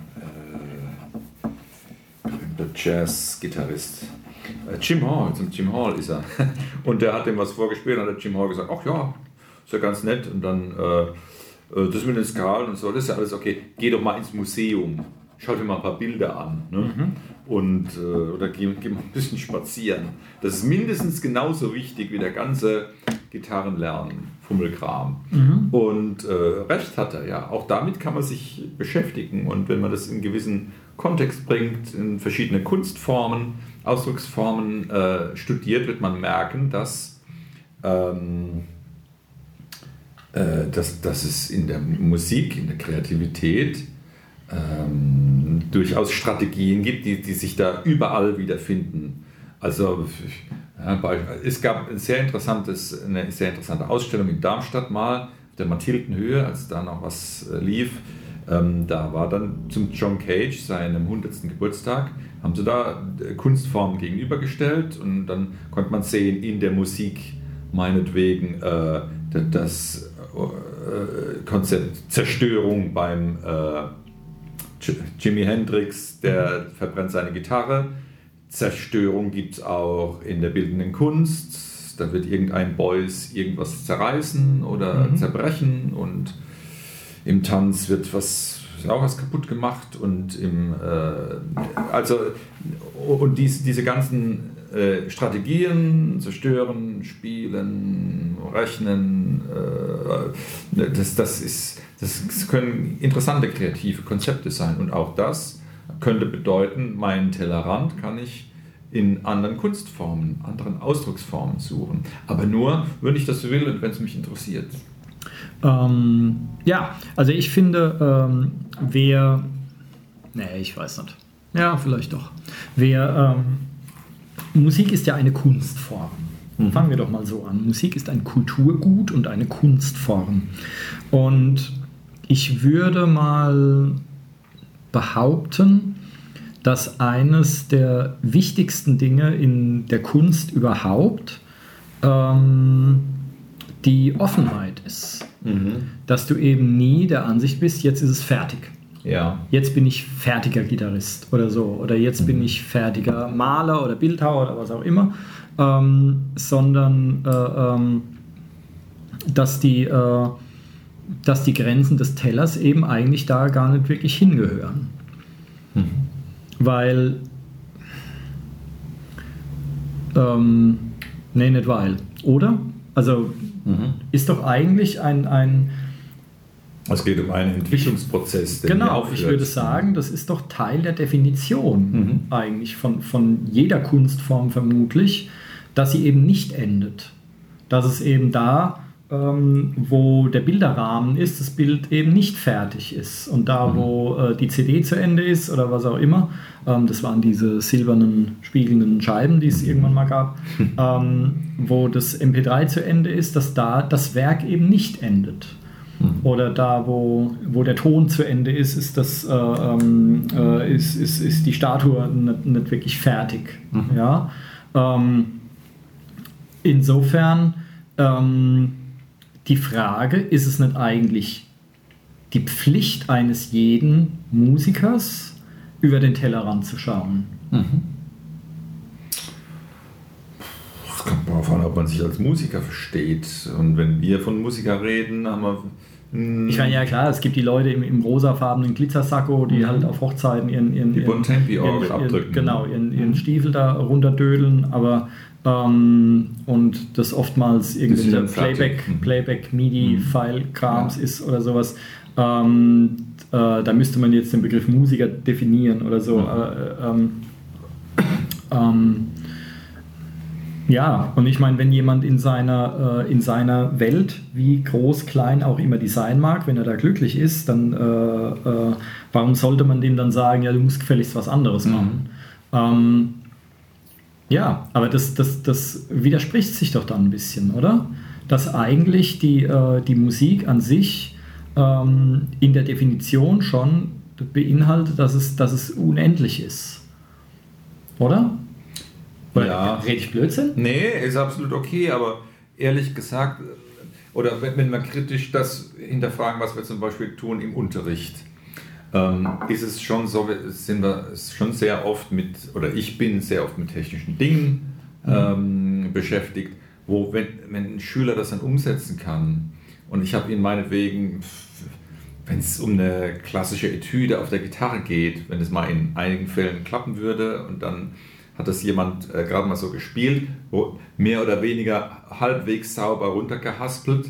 der Jazz-Gitarrist. Äh, Jim Hall, zum Jim Hall ist er. Und der hat dem was vorgespielt und hat Jim Hall gesagt, ach ja, ist ja ganz nett. Und dann äh, äh, das mit den Skalen und so, das ist ja alles okay. Geh doch mal ins Museum. Schau dir mal ein paar Bilder an. Ne? Mhm. Und, äh, oder geh, geh, mal ein bisschen spazieren. Das ist mindestens genauso wichtig wie der ganze Gitarrenlernen, Fummelkram. Mhm. Und äh, recht hat er, ja. Auch damit kann man sich beschäftigen. Und wenn man das in gewissen Kontext bringt, in verschiedene Kunstformen, Ausdrucksformen äh, studiert, wird man merken, dass, ähm, äh, dass, dass es in der Musik, in der Kreativität ähm, durchaus Strategien gibt, die, die sich da überall wiederfinden. Also ja, es gab ein sehr interessantes, eine sehr interessante Ausstellung in Darmstadt mal, auf der Mathildenhöhe, als da noch was äh, lief ähm, da war dann zum John Cage, seinem 100. Geburtstag, haben sie da äh, Kunstformen gegenübergestellt und dann konnte man sehen in der Musik meinetwegen äh, das äh, Konzept Zerstörung beim äh, Jimi Hendrix, der verbrennt seine Gitarre. Zerstörung gibt es auch in der bildenden Kunst. Da wird irgendein Boys irgendwas zerreißen oder mhm. zerbrechen und im Tanz wird was auch was kaputt gemacht und im äh, also und dies, diese ganzen äh, Strategien, zerstören, spielen, rechnen. Äh, das, das, ist, das können interessante kreative Konzepte sein. Und auch das könnte bedeuten, meinen Tellerrand kann ich in anderen Kunstformen, anderen Ausdrucksformen suchen. Aber nur, wenn ich das will und wenn es mich interessiert. Ähm, ja, also ich finde, ähm, wer. Nee, ich weiß nicht. Ja, vielleicht doch. Wer. Ähm, Musik ist ja eine Kunstform. Mhm. Fangen wir doch mal so an. Musik ist ein Kulturgut und eine Kunstform. Und ich würde mal behaupten, dass eines der wichtigsten Dinge in der Kunst überhaupt ähm, die Offenheit ist. Mhm. Dass du eben nie der Ansicht bist, jetzt ist es fertig. Ja. Jetzt bin ich fertiger Gitarrist oder so. Oder jetzt mhm. bin ich fertiger Maler oder Bildhauer oder was auch immer. Ähm, sondern äh, ähm, dass, die, äh, dass die Grenzen des Tellers eben eigentlich da gar nicht wirklich hingehören. Mhm. Weil. Ähm, nee, nicht weil. Oder? Also mhm. ist doch eigentlich ein, ein es geht um einen Entwicklungsprozess. genau, ich würde sagen, das ist doch Teil der Definition mhm. eigentlich von, von jeder Kunstform vermutlich, dass sie eben nicht endet. Dass es eben da ähm, wo der Bilderrahmen ist, das Bild eben nicht fertig ist. Und da, mhm. wo äh, die CD zu Ende ist oder was auch immer, ähm, das waren diese silbernen, spiegelnden Scheiben, die es mhm. irgendwann mal gab, ähm, wo das MP3 zu Ende ist, dass da das Werk eben nicht endet. Mhm. Oder da, wo, wo der Ton zu Ende ist, ist, das, äh, ähm, äh, ist, ist, ist die Statue nicht, nicht wirklich fertig. Mhm. Ja? Ähm, insofern ähm, die Frage, ist es nicht eigentlich die Pflicht eines jeden Musikers, über den Tellerrand zu schauen? Mhm. Es kommt darauf an, ob man sich als Musiker versteht. Und wenn wir von Musiker reden, haben wir ich meine, ja klar, es gibt die Leute im, im rosafarbenen Glitzersacko, die mhm. halt auf Hochzeiten ihren, ihren, die ihren, ihren, ihren genau, ihren, ihren Stiefel da runterdödeln, aber ähm, und das oftmals irgendein Playback, mhm. Playback MIDI-File-Krams ja. ist oder sowas. Ähm, äh, da müsste man jetzt den Begriff Musiker definieren oder so. Ja, äh, ähm, ähm, ja und ich meine, wenn jemand in seiner, äh, in seiner Welt, wie groß, klein auch immer die sein mag, wenn er da glücklich ist, dann äh, äh, warum sollte man dem dann sagen, ja, du musst gefälligst was anderes mhm. machen? Mhm. Ja, aber das, das, das widerspricht sich doch dann ein bisschen, oder? Dass eigentlich die, äh, die Musik an sich ähm, in der Definition schon beinhaltet, dass es, dass es unendlich ist. Oder? Oder ja. rede ich Blödsinn? Nee, ist absolut okay, aber ehrlich gesagt, oder wenn wir kritisch das hinterfragen, was wir zum Beispiel tun im Unterricht ähm, ist es schon so, sind wir schon sehr oft mit, oder ich bin sehr oft mit technischen Dingen mhm. ähm, beschäftigt, wo, wenn, wenn ein Schüler das dann umsetzen kann, und ich habe ihn meinetwegen, wenn es um eine klassische Etüde auf der Gitarre geht, wenn es mal in einigen Fällen klappen würde und dann hat das jemand äh, gerade mal so gespielt, wo mehr oder weniger halbwegs sauber runtergehaspelt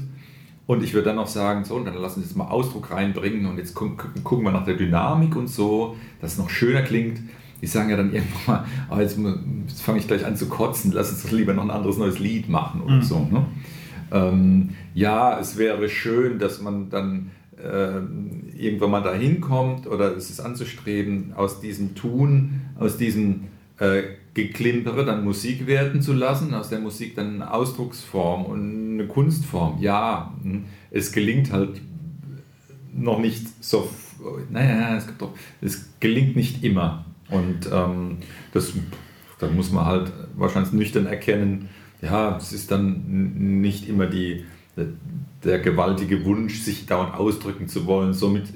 und ich würde dann noch sagen, so, und dann lassen Sie jetzt mal Ausdruck reinbringen und jetzt gucken, gucken wir nach der Dynamik und so, dass es noch schöner klingt. Die sagen ja dann irgendwann mal, oh, jetzt, jetzt fange ich gleich an zu kotzen, lass uns doch lieber noch ein anderes neues Lied machen oder mhm. so. Ne? Ähm, ja, es wäre schön, dass man dann äh, irgendwann mal dahin kommt oder es ist anzustreben, aus diesem Tun, aus diesem äh, Geklimpere dann Musik werden zu lassen, aus der Musik dann eine Ausdrucksform und eine Kunstform. Ja, hm, es gelingt halt noch nicht so, naja, es, doch, es gelingt nicht immer. Und ähm, das, dann muss man halt wahrscheinlich nüchtern erkennen, ja, es ist dann nicht immer die, der gewaltige Wunsch, sich dauernd ausdrücken zu wollen, somit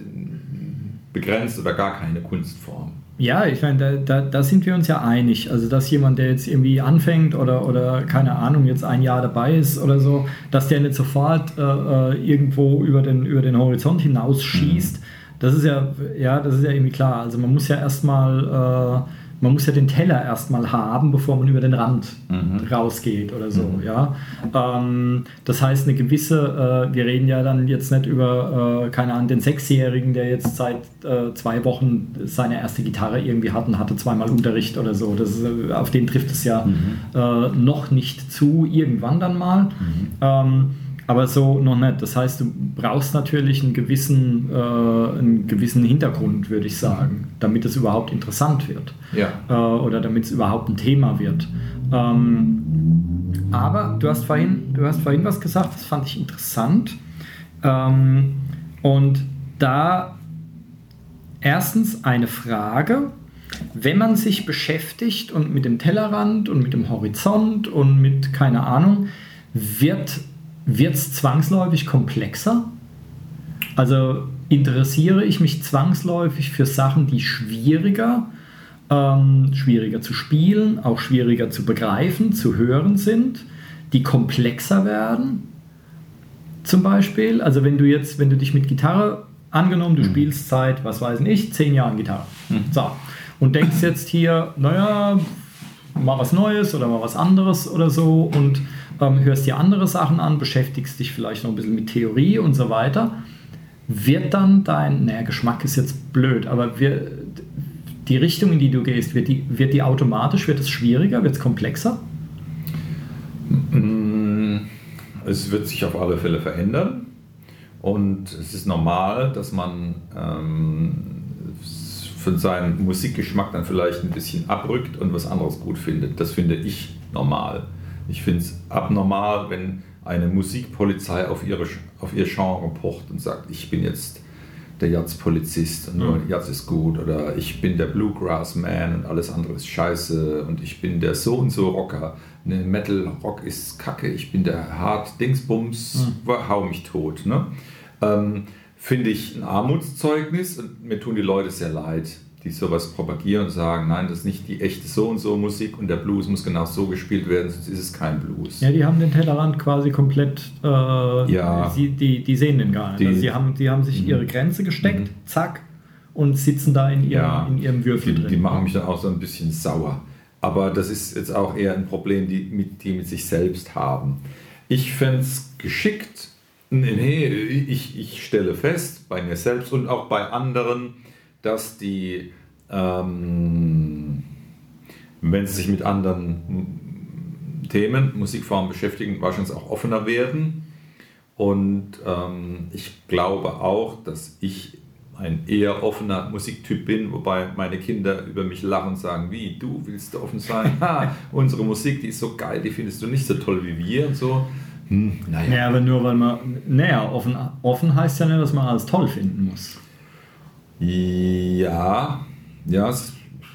begrenzt oder gar keine Kunstform. Ja, ich meine, da, da, da, sind wir uns ja einig. Also, dass jemand, der jetzt irgendwie anfängt oder, oder keine Ahnung, jetzt ein Jahr dabei ist oder so, dass der nicht sofort äh, äh irgendwo über den, über den Horizont hinausschießt, mhm. das ist ja, ja, das ist ja irgendwie klar. Also man muss ja erstmal man muss ja den Teller erstmal haben, bevor man über den Rand Mhm. rausgeht oder so. Ja? Ähm, das heißt, eine gewisse, äh, wir reden ja dann jetzt nicht über, äh, keine Ahnung, den Sechsjährigen, der jetzt seit äh, zwei Wochen seine erste Gitarre irgendwie hat und hatte zweimal Unterricht oder so. Das ist, äh, auf den trifft es ja äh, noch nicht zu, irgendwann dann mal. Ähm, aber so noch nicht. Das heißt, du brauchst natürlich einen gewissen, äh, einen gewissen Hintergrund, würde ich sagen, damit es überhaupt interessant wird Ja. äh, oder damit es überhaupt ein Thema wird. Ähm, aber du hast, vorhin, du hast vorhin was gesagt, das fand ich interessant. Ähm, und da erstens eine Frage, wenn man sich beschäftigt und mit dem Tellerrand und mit dem Horizont und mit keine Ahnung, wird es zwangsläufig komplexer? Also interessiere ich mich zwangsläufig für Sachen, die schwieriger, ähm, schwieriger zu spielen, auch schwieriger zu begreifen, zu hören sind, die komplexer werden? Zum Beispiel, also wenn du jetzt, wenn du dich mit Gitarre angenommen, du spielst seit, was weiß ich, zehn Jahren Gitarre. So. Und denkst jetzt hier, naja, mal was Neues oder mal was anderes oder so und hörst dir andere Sachen an, beschäftigst dich vielleicht noch ein bisschen mit Theorie und so weiter, wird dann dein, naja, Geschmack ist jetzt blöd, aber wir, die Richtung, in die du gehst, wird die, wird die automatisch, wird es schwieriger, wird es komplexer? Es wird sich auf alle Fälle verändern und es ist normal, dass man ähm, von seinem Musikgeschmack dann vielleicht ein bisschen abrückt und was anderes gut findet. Das finde ich normal. Ich finde es abnormal, wenn eine Musikpolizei auf, ihre, auf ihr Genre pocht und sagt, ich bin jetzt der Jazz-Polizist und nur Jazz ist gut oder ich bin der Bluegrass-Man und alles andere ist scheiße und ich bin der so und so Rocker. Ne, Metal-Rock ist kacke, ich bin der Hard-Dingsbums, hau mich tot. Ne? Ähm, Finde ich ein Armutszeugnis und mir tun die Leute sehr leid, die sowas propagieren und sagen, nein, das ist nicht die echte so und so Musik und der Blues muss genau so gespielt werden, sonst ist es kein Blues. Ja, die haben den Tellerrand quasi komplett, äh, Ja. sie, die, die sehen den gar nicht. Die- also die, haben, die haben sich ihre Grenze gesteckt, zack, und sitzen da in ihrem, Ja. in ihrem Würfel die, drin. die machen mich dann auch so ein bisschen sauer. Aber das ist jetzt auch eher ein Problem, die mit, die mit sich selbst haben. Ich fände es geschickt, nee, ich, ich stelle fest, bei mir selbst und auch bei anderen, dass die, ähm, wenn sie sich mit anderen Themen, Musikformen beschäftigen, wahrscheinlich auch offener werden. Und ähm, ich glaube auch, dass ich ein eher offener Musiktyp bin, wobei meine Kinder über mich lachen und sagen, wie, du willst offen sein? Ha, unsere Musik, die ist so geil, die findest du nicht so toll wie wir und so. Hm, naja. Ja, aber nur weil man, naja, offen, offen heißt ja nicht, dass man alles toll finden muss. Ja, ja, es,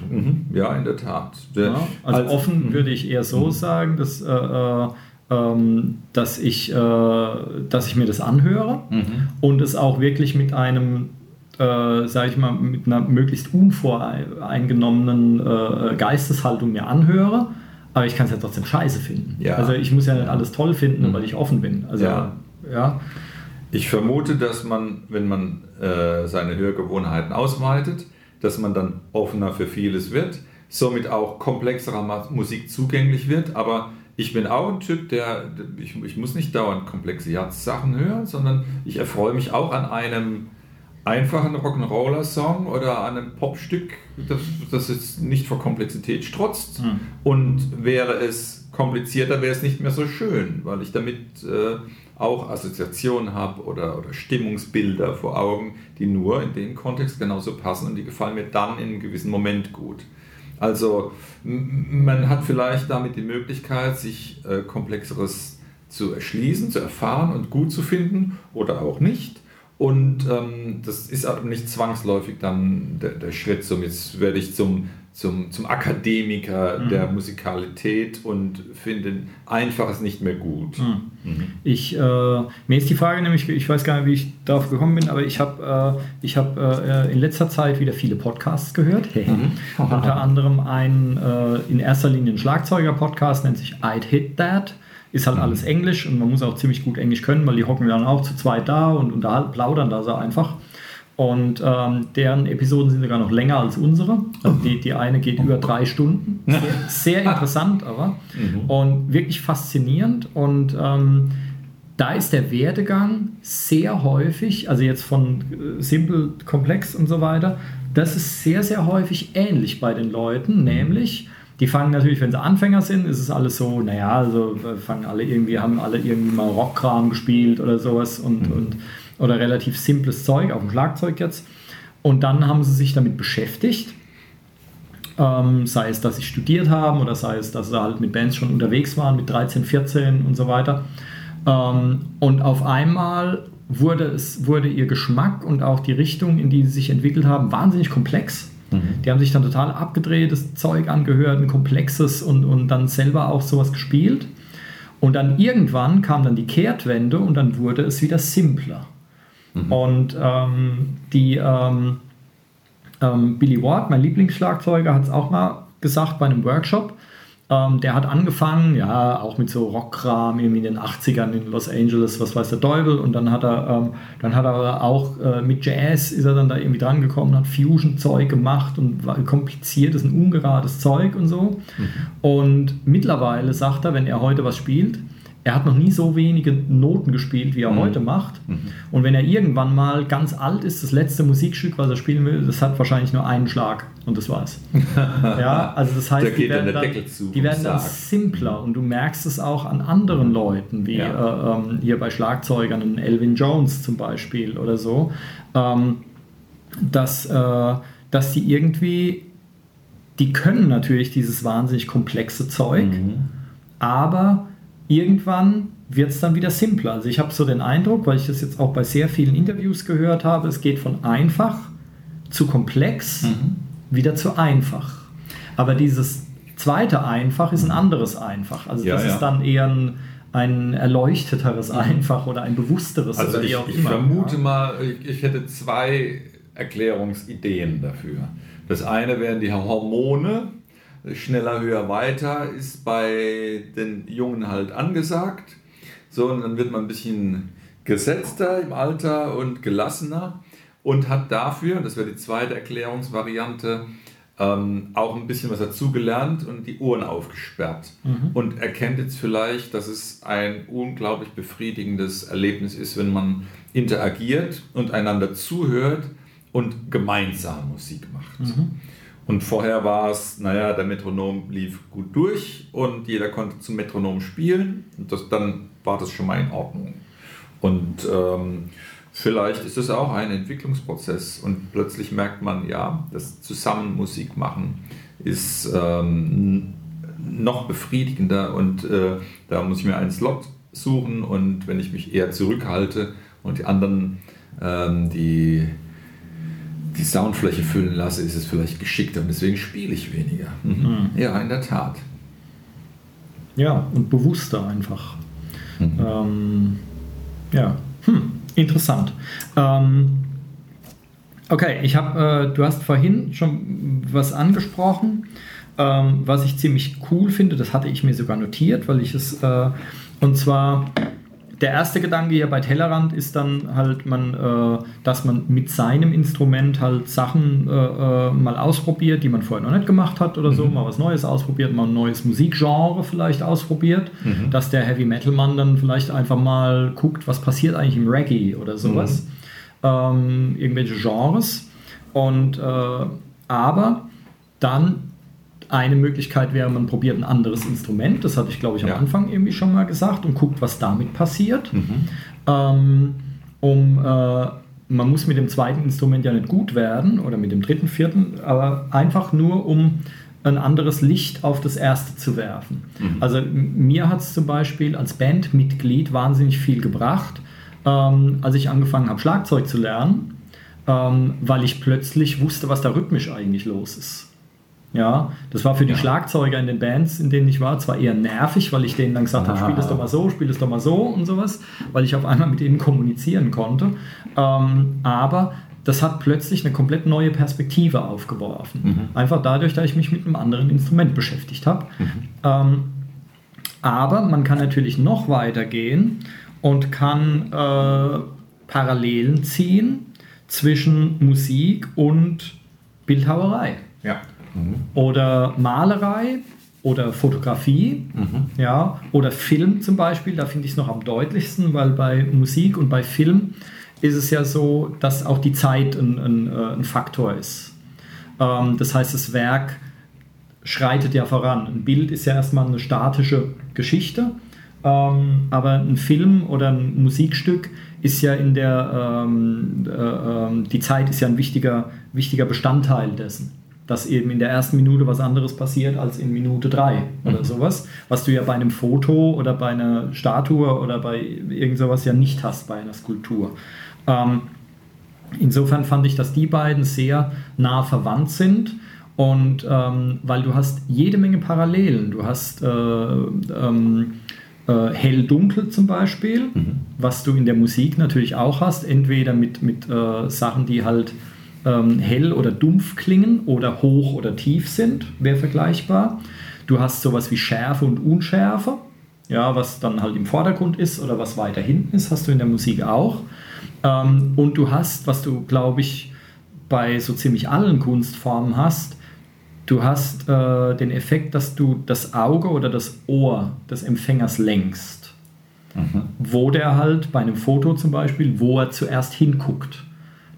mhm, ja, in der Tat. Der- Ja, also als- offen würde ich eher so sagen, dass, äh, äh, ähm, dass, ich, äh, dass ich mir das anhöre Mhm. und es auch wirklich mit einem, äh, sage ich mal, mit einer möglichst unvoreingenommenen äh, Geisteshaltung mir anhöre. Aber ich kann es ja trotzdem scheiße finden. Ja. Also ich muss ja nicht alles toll finden, Mhm. weil ich offen bin. Also Ja. ja. Ich vermute, dass man, wenn man äh, seine Hörgewohnheiten ausweitet, dass man dann offener für vieles wird, somit auch komplexerer Musik zugänglich wird. Aber ich bin auch ein Typ, der, ich, ich muss nicht dauernd komplexe Jazz-Sachen hören, sondern ich erfreue mich auch an einem einfachen Rock'n'Roller-Song oder an einem Popstück, das, das jetzt nicht vor Komplexität strotzt. Hm. Und wäre es komplizierter, wäre es nicht mehr so schön, weil ich damit äh, auch Assoziationen habe oder, oder Stimmungsbilder vor Augen, die nur in dem Kontext genauso passen und die gefallen mir dann in einem gewissen Moment gut. Also man hat vielleicht damit die Möglichkeit, sich äh, komplexeres zu erschließen, zu erfahren und gut zu finden oder auch nicht. Und ähm, das ist aber nicht zwangsläufig dann der, der Schritt zum, jetzt werde ich zum, zum, zum Akademiker Mhm. der Musikalität und finde Einfaches nicht mehr gut. Hm. Mhm. Ich, äh, mir ist die Frage nämlich, ich weiß gar nicht, wie ich darauf gekommen bin, aber ich habe äh, ich hab, äh, in letzter Zeit wieder viele Podcasts gehört. Mhm. Unter anderem einen äh, in erster Linie ein Schlagzeuger-Podcast, nennt sich I'd Hit That. Ist halt alles Englisch und man muss auch ziemlich gut Englisch können, weil die hocken dann auch zu zweit da und unterhalten, plaudern da so einfach. Und ähm, deren Episoden sind sogar noch länger als unsere. Also die, die eine geht über drei Stunden. Sehr, sehr interessant aber. Mhm. Und wirklich faszinierend. Und ähm, da ist der Werdegang sehr häufig, also jetzt von äh, simpel, komplex und so weiter, das ist sehr, sehr häufig ähnlich bei den Leuten, nämlich die fangen natürlich, wenn sie Anfänger sind, ist es alles so, naja, also äh, fangen alle irgendwie, haben alle irgendwie mal Rockkram gespielt oder sowas und, mhm. und oder relativ simples Zeug auf dem Schlagzeug jetzt. Und dann haben sie sich damit beschäftigt. Ähm, sei es, dass sie studiert haben oder sei es, dass sie halt mit Bands schon unterwegs waren, mit 13, 14 und so weiter. Ähm, und auf einmal wurde, es, wurde ihr Geschmack und auch die Richtung, in die sie sich entwickelt haben, wahnsinnig komplex. Mhm. Die haben sich dann total abgedrehtes Zeug angehört, ein komplexes und, und dann selber auch sowas gespielt. Und dann irgendwann kam dann die Kehrtwende und dann wurde es wieder simpler. Mhm. Und ähm, die ähm, ähm, Billy Ward, mein Lieblingsschlagzeuger, hat es auch mal gesagt bei einem Workshop. Ähm, der hat angefangen, ja, auch mit so Rockkram irgendwie in den 80ern in Los Angeles, was weiß der Teufel. Und dann hat er, ähm, dann hat er auch äh, mit Jazz ist er dann da irgendwie drangekommen, hat Fusion-Zeug gemacht und war kompliziertes und ungerades Zeug und so. Mhm. Und mittlerweile sagt er, wenn er heute was spielt, er hat noch nie so wenige Noten gespielt, wie er mhm. heute macht. Mhm. Und wenn er irgendwann mal ganz alt ist, das letzte Musikstück, was er spielen will, das hat wahrscheinlich nur einen Schlag und das war's. ja, also das heißt, da die werden, dann, die werden dann simpler und du merkst es auch an anderen Leuten, wie ja. äh, ähm, hier bei Schlagzeugern, Elvin Jones zum Beispiel oder so, ähm, dass, äh, dass die irgendwie, die können natürlich dieses wahnsinnig komplexe Zeug, mhm. aber irgendwann wird es dann wieder simpler. Also ich habe so den Eindruck, weil ich das jetzt auch bei sehr vielen Interviews gehört habe, es geht von einfach zu komplex mhm. wieder zu einfach. Aber dieses zweite einfach ist ein anderes einfach. Also ja, das ja. ist dann eher ein, ein erleuchteteres einfach oder ein bewussteres. Also ich, ich vermute mal, ich, ich hätte zwei Erklärungsideen dafür. Das eine wären die Hormone, schneller, höher, weiter ist bei den Jungen halt angesagt. So, und dann wird man ein bisschen gesetzter im Alter und gelassener und hat dafür, das wäre die zweite Erklärungsvariante, ähm, auch ein bisschen was dazugelernt und die Ohren aufgesperrt mhm. und erkennt jetzt vielleicht, dass es ein unglaublich befriedigendes Erlebnis ist, wenn man interagiert und einander zuhört und gemeinsam Musik macht. Mhm. Und vorher war es, naja, der Metronom lief gut durch und jeder konnte zum Metronom spielen. Und das, dann war das schon mal in Ordnung. Und ähm, vielleicht ist es auch ein Entwicklungsprozess und plötzlich merkt man, ja, das Zusammen Musik machen ist ähm, noch befriedigender und äh, da muss ich mir einen Slot suchen und wenn ich mich eher zurückhalte und die anderen, ähm, die die Soundfläche füllen lasse, ist es vielleicht geschickter und deswegen spiele ich weniger. Mhm. Mhm. Ja, in der Tat. Ja, und bewusster einfach. Mhm. Ähm, ja, hm, interessant. Ähm, okay, ich habe, äh, du hast vorhin schon was angesprochen, ähm, was ich ziemlich cool finde. Das hatte ich mir sogar notiert, weil ich es, äh, und zwar der erste Gedanke hier bei Tellerrand ist dann halt, man, äh, dass man mit seinem Instrument halt Sachen äh, äh, mal ausprobiert, die man vorher noch nicht gemacht hat oder so, mhm. mal was Neues ausprobiert, mal ein neues Musikgenre vielleicht ausprobiert, mhm. dass der Heavy Metal Mann dann vielleicht einfach mal guckt, was passiert eigentlich im Reggae oder sowas, mhm. ähm, irgendwelche Genres und äh, aber dann eine Möglichkeit wäre, man probiert ein anderes Instrument, das hatte ich glaube ich am ja. Anfang irgendwie schon mal gesagt, und guckt, was damit passiert. Mhm. Ähm, um, äh, man muss mit dem zweiten Instrument ja nicht gut werden oder mit dem dritten, vierten, aber einfach nur um ein anderes Licht auf das erste zu werfen. Mhm. Also mir hat es zum Beispiel als Bandmitglied wahnsinnig viel gebracht, ähm, als ich angefangen habe, Schlagzeug zu lernen, ähm, weil ich plötzlich wusste, was da rhythmisch eigentlich los ist. Ja, das war für die. Schlagzeuger in den Bands, in denen ich war, zwar eher nervig, weil ich denen dann gesagt habe, spiel das doch mal so, spiel das doch mal so und sowas, weil ich auf einmal mit ihnen kommunizieren konnte. Ähm, aber das hat plötzlich eine komplett neue Perspektive aufgeworfen. Mhm. Einfach dadurch, dass ich mich mit einem anderen Instrument beschäftigt habe. Mhm. Ähm, aber man kann natürlich noch weiter gehen und kann äh, Parallelen ziehen zwischen Musik und Bildhauerei. Ja. Oder Malerei oder Fotografie, ja, oder Film zum Beispiel, da finde ich es noch am deutlichsten, weil bei Musik und bei Film ist es ja so, dass auch die Zeit ein, ein, äh, ein Faktor ist. Ähm, das heißt, das Werk schreitet ja voran. Ein Bild ist ja erstmal eine statische Geschichte, ähm, aber ein Film oder ein Musikstück ist ja in der, ähm, äh, ähm, die Zeit ist ja ein wichtiger, wichtiger Bestandteil dessen. Dass eben in der ersten Minute was anderes passiert als in Minute drei oder sowas, was du ja bei einem Foto oder bei einer Statue oder bei irgend sowas ja nicht hast bei einer Skulptur. Ähm, insofern fand ich, dass die beiden sehr nah verwandt sind und ähm, weil du hast jede Menge Parallelen. Du hast äh, ähm, äh, hell-dunkel zum Beispiel, was du in der Musik natürlich auch hast, entweder mit, mit äh, Sachen, die halt ähm, hell oder dumpf klingen oder hoch oder tief sind, wäre vergleichbar. Du hast sowas wie Schärfe und Unschärfe, ja, was dann halt im Vordergrund ist oder was weiter hinten ist, hast du in der Musik auch. Ähm, und du hast, was du, glaube ich, bei so ziemlich allen Kunstformen hast, du hast äh, den Effekt, dass du das Auge oder das Ohr des Empfängers lenkst. Wo der halt bei einem Foto zum Beispiel, wo er zuerst hinguckt.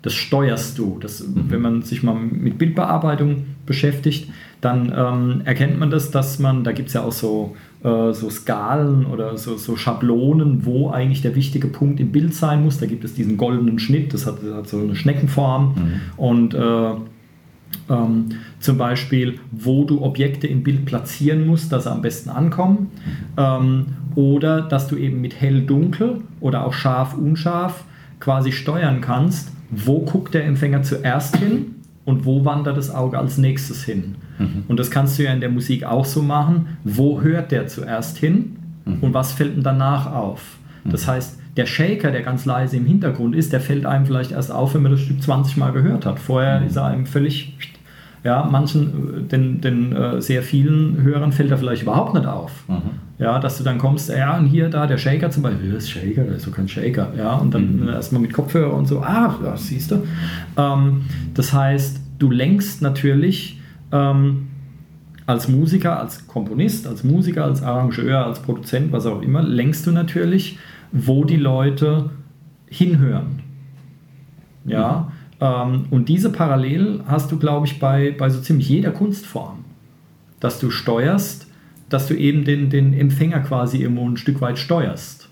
Das steuerst du. Das, Wenn man sich mal mit Bildbearbeitung beschäftigt, dann ähm, erkennt man das, dass man, da gibt es ja auch so, äh, so Skalen oder so, so Schablonen, wo eigentlich der wichtige Punkt im Bild sein muss. Da gibt es diesen goldenen Schnitt, das hat, das hat so eine Schneckenform. Und äh, ähm, zum Beispiel, wo du Objekte im Bild platzieren musst, dass sie am besten ankommen. Ähm, oder dass du eben mit hell-dunkel oder auch scharf-unscharf quasi steuern kannst, wo guckt der Empfänger zuerst hin und wo wandert das Auge als nächstes hin. Und das kannst du ja in der Musik auch so machen. Wo hört der zuerst hin und was fällt ihm danach auf? Das heißt, der Shaker, der ganz leise im Hintergrund ist, der fällt einem vielleicht erst auf, wenn man das Stück 20 Mal gehört hat. Vorher ist er einem völlig, ja, manchen, äh, den, den äh, sehr vielen Hörern fällt er vielleicht überhaupt nicht auf. Ja, dass du dann kommst, ja, und hier, da, der Shaker zum Beispiel, das ist Shaker, das ist so kein Shaker, ja, und dann erstmal mit Kopfhörer und so, ach, ja, siehst du. Ähm, das heißt, du lenkst natürlich ähm, als Musiker, als Komponist, als Musiker, als Arrangeur, als Produzent, was auch immer, lenkst du natürlich, wo die Leute hinhören. Ja, ähm, und diese Parallel hast du, glaube ich, bei, bei so ziemlich jeder Kunstform, dass du steuerst, dass du eben den, den Empfänger quasi irgendwo ein Stück weit steuerst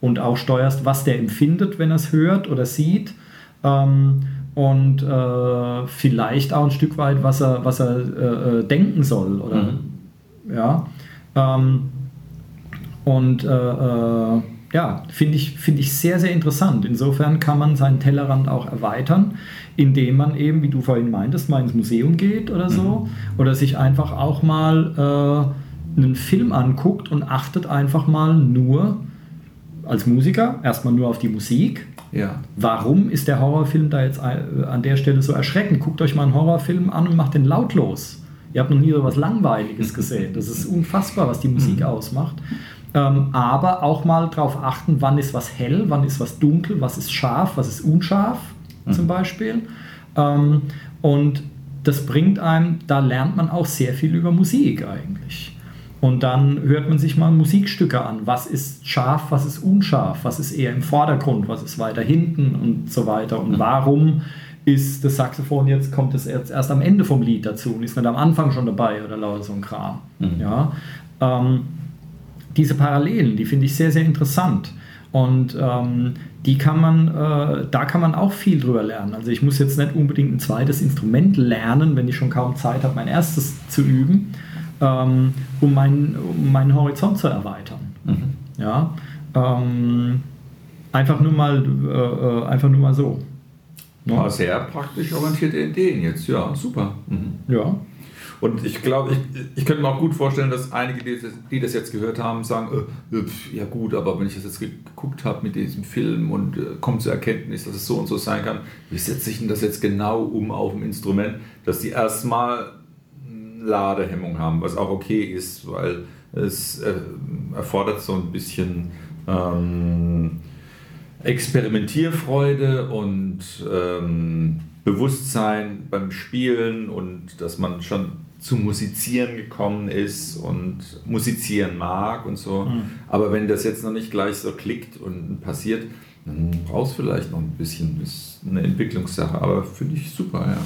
und auch steuerst, was der empfindet, wenn er es hört oder sieht. Ähm, und äh, vielleicht auch ein Stück weit, was er, was er äh, äh, denken soll. Oder, ja. Ähm, und äh, äh, ja, finde ich, finde ich sehr, sehr interessant. Insofern kann man seinen Tellerrand auch erweitern, indem man eben, wie du vorhin meintest, mal ins Museum geht oder so. Oder sich einfach auch mal äh, einen Film anguckt und achtet einfach mal nur als Musiker erstmal nur auf die Musik. Ja. Warum ist der Horrorfilm da jetzt äh, an der Stelle so erschreckend? Guckt euch mal einen Horrorfilm an und macht den lautlos. Ihr habt noch nie so was Langweiliges gesehen. Das ist unfassbar, was die Musik ausmacht. Ähm, aber auch mal darauf achten, wann ist was hell, wann ist was dunkel, was ist scharf, was ist unscharf zum Beispiel. Ähm, und das bringt einem, da lernt man auch sehr viel über Musik eigentlich. Und dann hört man sich mal Musikstücke an. Was ist scharf, was ist unscharf, was ist eher im Vordergrund, was ist weiter hinten und so weiter. Und warum ist das Saxophon jetzt, kommt es jetzt erst am Ende vom Lied dazu und ist nicht am Anfang schon dabei oder lauter so ein Kram. Ja? Ähm, diese Parallelen, die finde ich sehr, sehr interessant. Und ähm, die kann man, äh, da kann man auch viel drüber lernen. Also ich muss jetzt nicht unbedingt ein zweites Instrument lernen, wenn ich schon kaum Zeit habe, mein erstes zu üben, ähm, um, meinen, um meinen Horizont zu erweitern. Ja, ähm, einfach nur mal, äh, äh, einfach nur mal so. Ein paar sehr praktisch orientierte Ideen jetzt, ja, super. Mhm. Ja. Und ich glaube, ich, ich könnte mir auch gut vorstellen, dass einige, die das, die das jetzt gehört haben, sagen, äh, äh, pf, ja gut, aber wenn ich das jetzt geguckt habe mit diesem Film und äh, komme zur Erkenntnis, dass es so und so sein kann, wie setze ich denn das jetzt genau um auf dem Instrument, dass die erstmal Ladehemmung haben, was auch okay ist, weil es äh, erfordert so ein bisschen ähm, Experimentierfreude und ähm, Bewusstsein beim Spielen und dass man schon zu musizieren gekommen ist und musizieren mag und so. Mhm. Aber wenn das jetzt noch nicht gleich so klickt und passiert, dann brauchst du vielleicht noch ein bisschen, das ist eine Entwicklungssache, aber finde ich super, ja.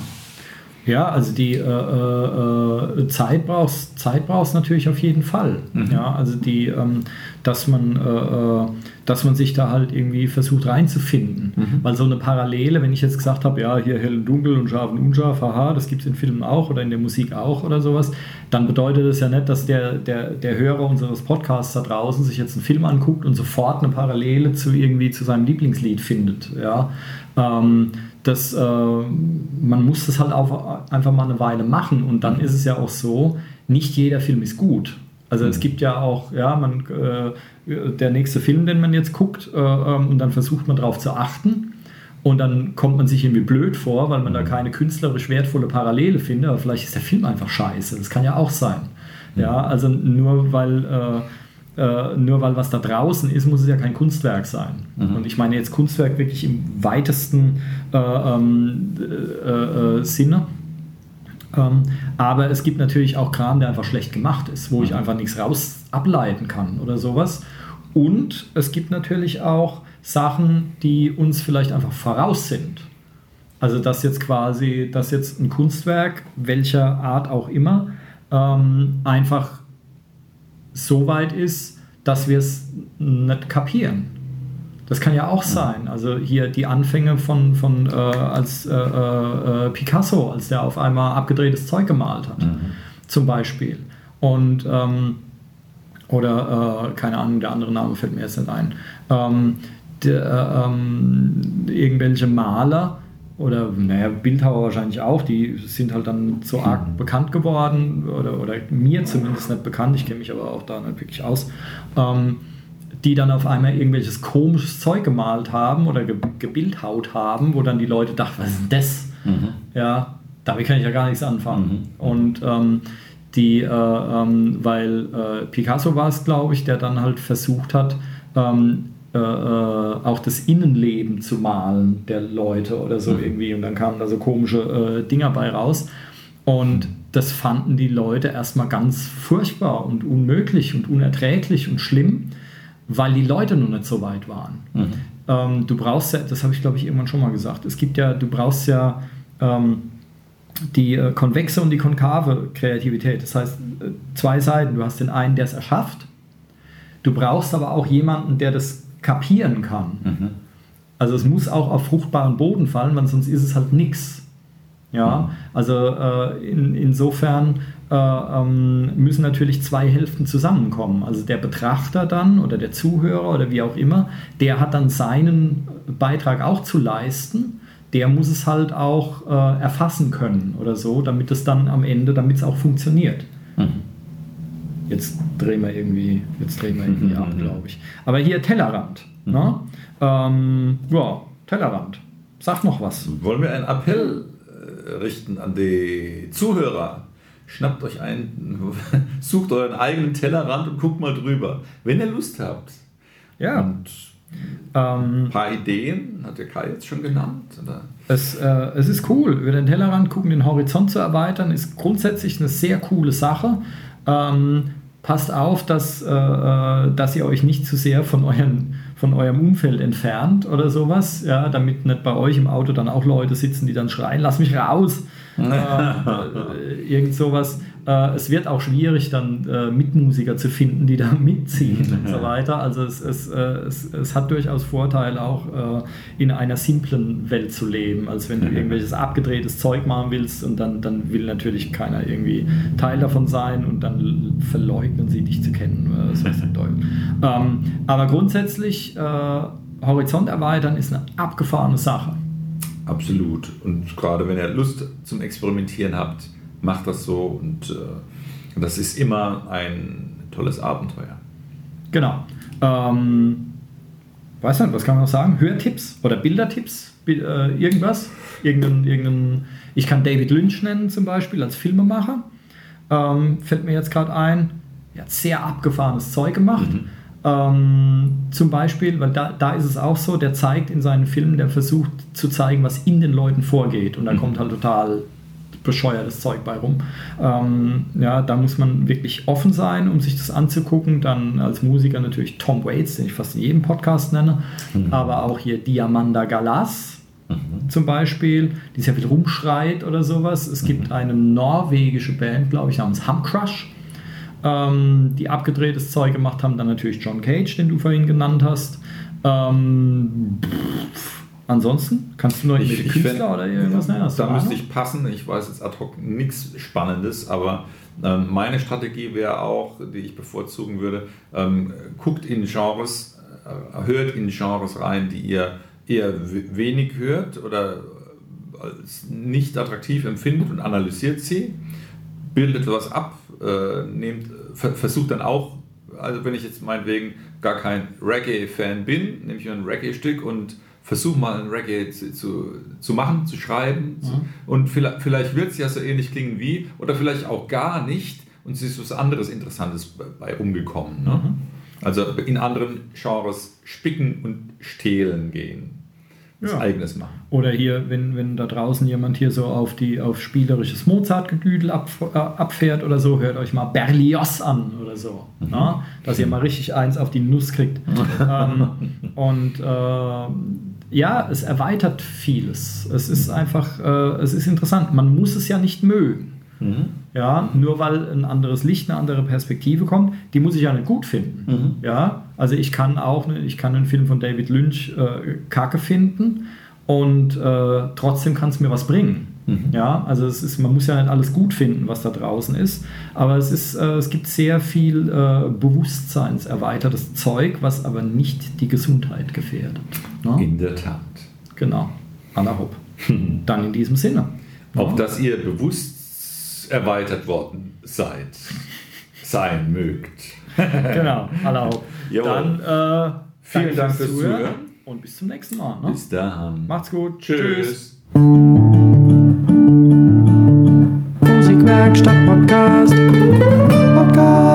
Ja, also die äh, äh, äh, Zeit brauchst Zeit brauchst natürlich auf jeden Fall. Mhm. Ja, also die, ähm, dass man, äh, äh, dass man sich da halt irgendwie versucht reinzufinden. Mhm. Weil so eine Parallele, wenn ich jetzt gesagt habe, ja, hier hell und dunkel und scharf und unscharf, haha, das gibt es in Filmen auch oder in der Musik auch oder sowas, dann bedeutet das ja nicht, dass der, der, der Hörer unseres Podcasts da draußen sich jetzt einen Film anguckt und sofort eine Parallele zu irgendwie zu seinem Lieblingslied findet. Ja. Ähm, das, äh, man muss das halt auch einfach mal eine Weile machen und dann ist es ja auch so, nicht jeder Film ist gut. Also es mhm. gibt ja auch, ja, man, äh, der nächste Film, den man jetzt guckt äh, ähm, und dann versucht man darauf zu achten und dann kommt man sich irgendwie blöd vor, weil man da mhm. keine künstlerisch wertvolle Parallele findet, aber vielleicht ist der Film einfach scheiße, das kann ja auch sein. Mhm. Ja, also nur weil äh, äh, nur weil was da draußen ist, muss es ja kein Kunstwerk sein. Mhm. Und ich meine jetzt Kunstwerk wirklich im weitesten äh, ähm, äh, äh, Sinne. Ähm, aber es gibt natürlich auch Kram, der einfach schlecht gemacht ist, wo mhm. ich einfach nichts raus ableiten kann oder sowas. Und es gibt natürlich auch Sachen, die uns vielleicht einfach voraus sind. Also dass jetzt quasi, dass jetzt ein Kunstwerk, welcher Art auch immer, ähm, einfach so weit ist, dass wir es nicht kapieren. Das kann ja auch sein. Also hier die Anfänge von, von äh, als äh, äh, Picasso, als der auf einmal abgedrehtes Zeug gemalt hat, mhm. zum Beispiel. Und ähm, oder äh, keine Ahnung, der andere Name fällt mir jetzt nicht ein. Ähm, der, ähm, irgendwelche Maler, oder naja, Bildhauer wahrscheinlich auch, die sind halt dann so arg mhm. bekannt geworden oder, oder mir zumindest nicht bekannt, ich kenne mich aber auch da nicht wirklich aus, ähm, die dann auf einmal irgendwelches komisches Zeug gemalt haben oder ge gebildhaut haben, wo dann die Leute dachten, was ist denn das? Mhm. Ja, damit kann ich ja gar nichts anfangen. Mhm. Und ähm, die, äh, ähm, weil äh, Picasso war es, glaube ich, der dann halt versucht hat, ähm, äh, äh, auch das Innenleben zu malen der Leute oder so mhm. irgendwie. Und dann kamen da so komische äh, Dinger bei raus. Und das fanden die Leute erstmal ganz furchtbar und unmöglich und unerträglich und schlimm, weil die Leute noch nicht so weit waren. Mhm. Ähm, du brauchst ja, das habe ich glaube ich irgendwann schon mal gesagt, es gibt ja, du brauchst ja ähm, die äh, konvexe und die konkave Kreativität. Das heißt, äh, zwei Seiten. Du hast den einen, der es erschafft. Du brauchst aber auch jemanden, der das kapieren kann. Mhm. Also es muss auch auf fruchtbaren Boden fallen, weil sonst ist es halt nichts. Ja, mhm. also äh, in, insofern äh, ähm, müssen natürlich zwei Hälften zusammenkommen. Also der Betrachter dann oder der Zuhörer oder wie auch immer, der hat dann seinen Beitrag auch zu leisten. Der muss es halt auch äh, erfassen können oder so, damit es dann am Ende, damit es auch funktioniert. Mhm. Jetzt drehen wir irgendwie, jetzt drehen wir irgendwie ab, glaube ich. Aber hier Tellerrand. Mhm. Ne? Ähm, ja, Tellerrand. Sag noch was. Wollen wir einen Appell richten an die Zuhörer? Schnappt euch ein, sucht euren eigenen Tellerrand und guckt mal drüber, wenn ihr Lust habt. Ja. Und ähm, ein paar Ideen hat der Kai jetzt schon genannt. Oder? Es, äh, es ist cool, über den Tellerrand gucken, den Horizont zu erweitern, ist grundsätzlich eine sehr coole Sache. Ähm, passt auf, dass, äh, äh, dass ihr euch nicht zu sehr von, euren, von eurem Umfeld entfernt oder sowas, ja, damit nicht bei euch im Auto dann auch Leute sitzen, die dann schreien, lass mich raus. äh, äh irgend sowas. Äh, es wird auch schwierig, dann äh, Mitmusiker zu finden, die da mitziehen und so weiter. Also es, es, äh, es, es hat durchaus Vorteile, auch äh, in einer simplen Welt zu leben, als wenn du irgendwelches abgedrehtes Zeug machen willst und dann, dann will natürlich keiner irgendwie Teil davon sein und dann verleugnen sie dich zu kennen. Das ähm, aber grundsätzlich, äh, Horizont erweitern ist eine abgefahrene Sache. Absolut. Und gerade wenn ihr Lust zum Experimentieren habt, macht das so und äh, das ist immer ein tolles Abenteuer. Genau. Ähm, weiß nicht, was kann man noch sagen? Hörtipps oder Bildertipps? Äh, irgendwas? Irgendein, irgendein, ich kann David Lynch nennen zum Beispiel als Filmemacher. Ähm, fällt mir jetzt gerade ein. Er hat sehr abgefahrenes Zeug gemacht. Mhm. Ähm, zum Beispiel, weil da, da ist es auch so, der zeigt in seinen Filmen, der versucht zu zeigen, was in den Leuten vorgeht. Und da kommt halt total bescheuertes Zeug bei rum. Ähm, ja, da muss man wirklich offen sein, um sich das anzugucken. Dann als Musiker natürlich Tom Waits, den ich fast in jedem Podcast nenne, mhm. aber auch hier Diamanda Galas mhm. zum Beispiel, die sehr viel rumschreit oder sowas. Es gibt mhm. eine norwegische Band, glaube ich, namens Humcrush, ähm, die abgedrehtes Zeug gemacht haben. Dann natürlich John Cage, den du vorhin genannt hast. Ähm, pff, Ansonsten kannst du noch irgendwelche Künstler find, oder irgendwas nennen? Da müsste ich passen. Ich weiß jetzt ad hoc nichts Spannendes, aber ähm, meine Strategie wäre auch, die ich bevorzugen würde, ähm, guckt in Genres, äh, hört in Genres rein, die ihr eher wenig hört oder als nicht attraktiv empfindet und analysiert sie, bildet was ab, äh, nehmt, versucht dann auch, also wenn ich jetzt meinetwegen gar kein Reggae-Fan bin, nehme ich mir ein Reggae-Stück und versuch mal ein Reggae zu, zu, zu machen, zu schreiben. Mhm. Und vielleicht, vielleicht wird es ja so ähnlich klingen wie, oder vielleicht auch gar nicht. Und es ist was anderes Interessantes bei rumgekommen. Ne? Mhm. Also in anderen Genres spicken und stehlen gehen. Was ja. eigenes machen. Oder hier, wenn, wenn da draußen jemand hier so auf, die, auf spielerisches Mozart-Gedüdel ab, äh, abfährt oder so, hört euch mal Berlioz an oder so. Mhm. Na? Dass ihr mal richtig eins auf die Nuss kriegt. ähm, und äh, ja, es erweitert vieles. Es ist einfach, äh, es ist interessant. Man muss es ja nicht mögen. Mhm. Ja, nur weil ein anderes Licht, eine andere Perspektive kommt, die muss ich ja nicht gut finden. Mhm. Ja, also ich kann auch, ich kann einen Film von David Lynch äh, kacke finden und äh, trotzdem kann es mir was bringen. Mhm. Ja, also es ist, man muss ja nicht alles gut finden, was da draußen ist, aber es, ist, äh, es gibt sehr viel äh, bewusstseinserweitertes Zeug, was aber nicht die Gesundheit gefährdet. Ne? In der Tat. Genau, aller Hopp. Dann in diesem Sinne. Auf ja. dass ihr bewusst erweitert worden seid, sein mögt. genau, aller Hopp. Dann äh, vielen Dank fürs Zuhören. Und bis zum nächsten Mal. Ne? Bis dann. Macht's gut. Tschüss. Musikwerkstatt Podcast. Podcast.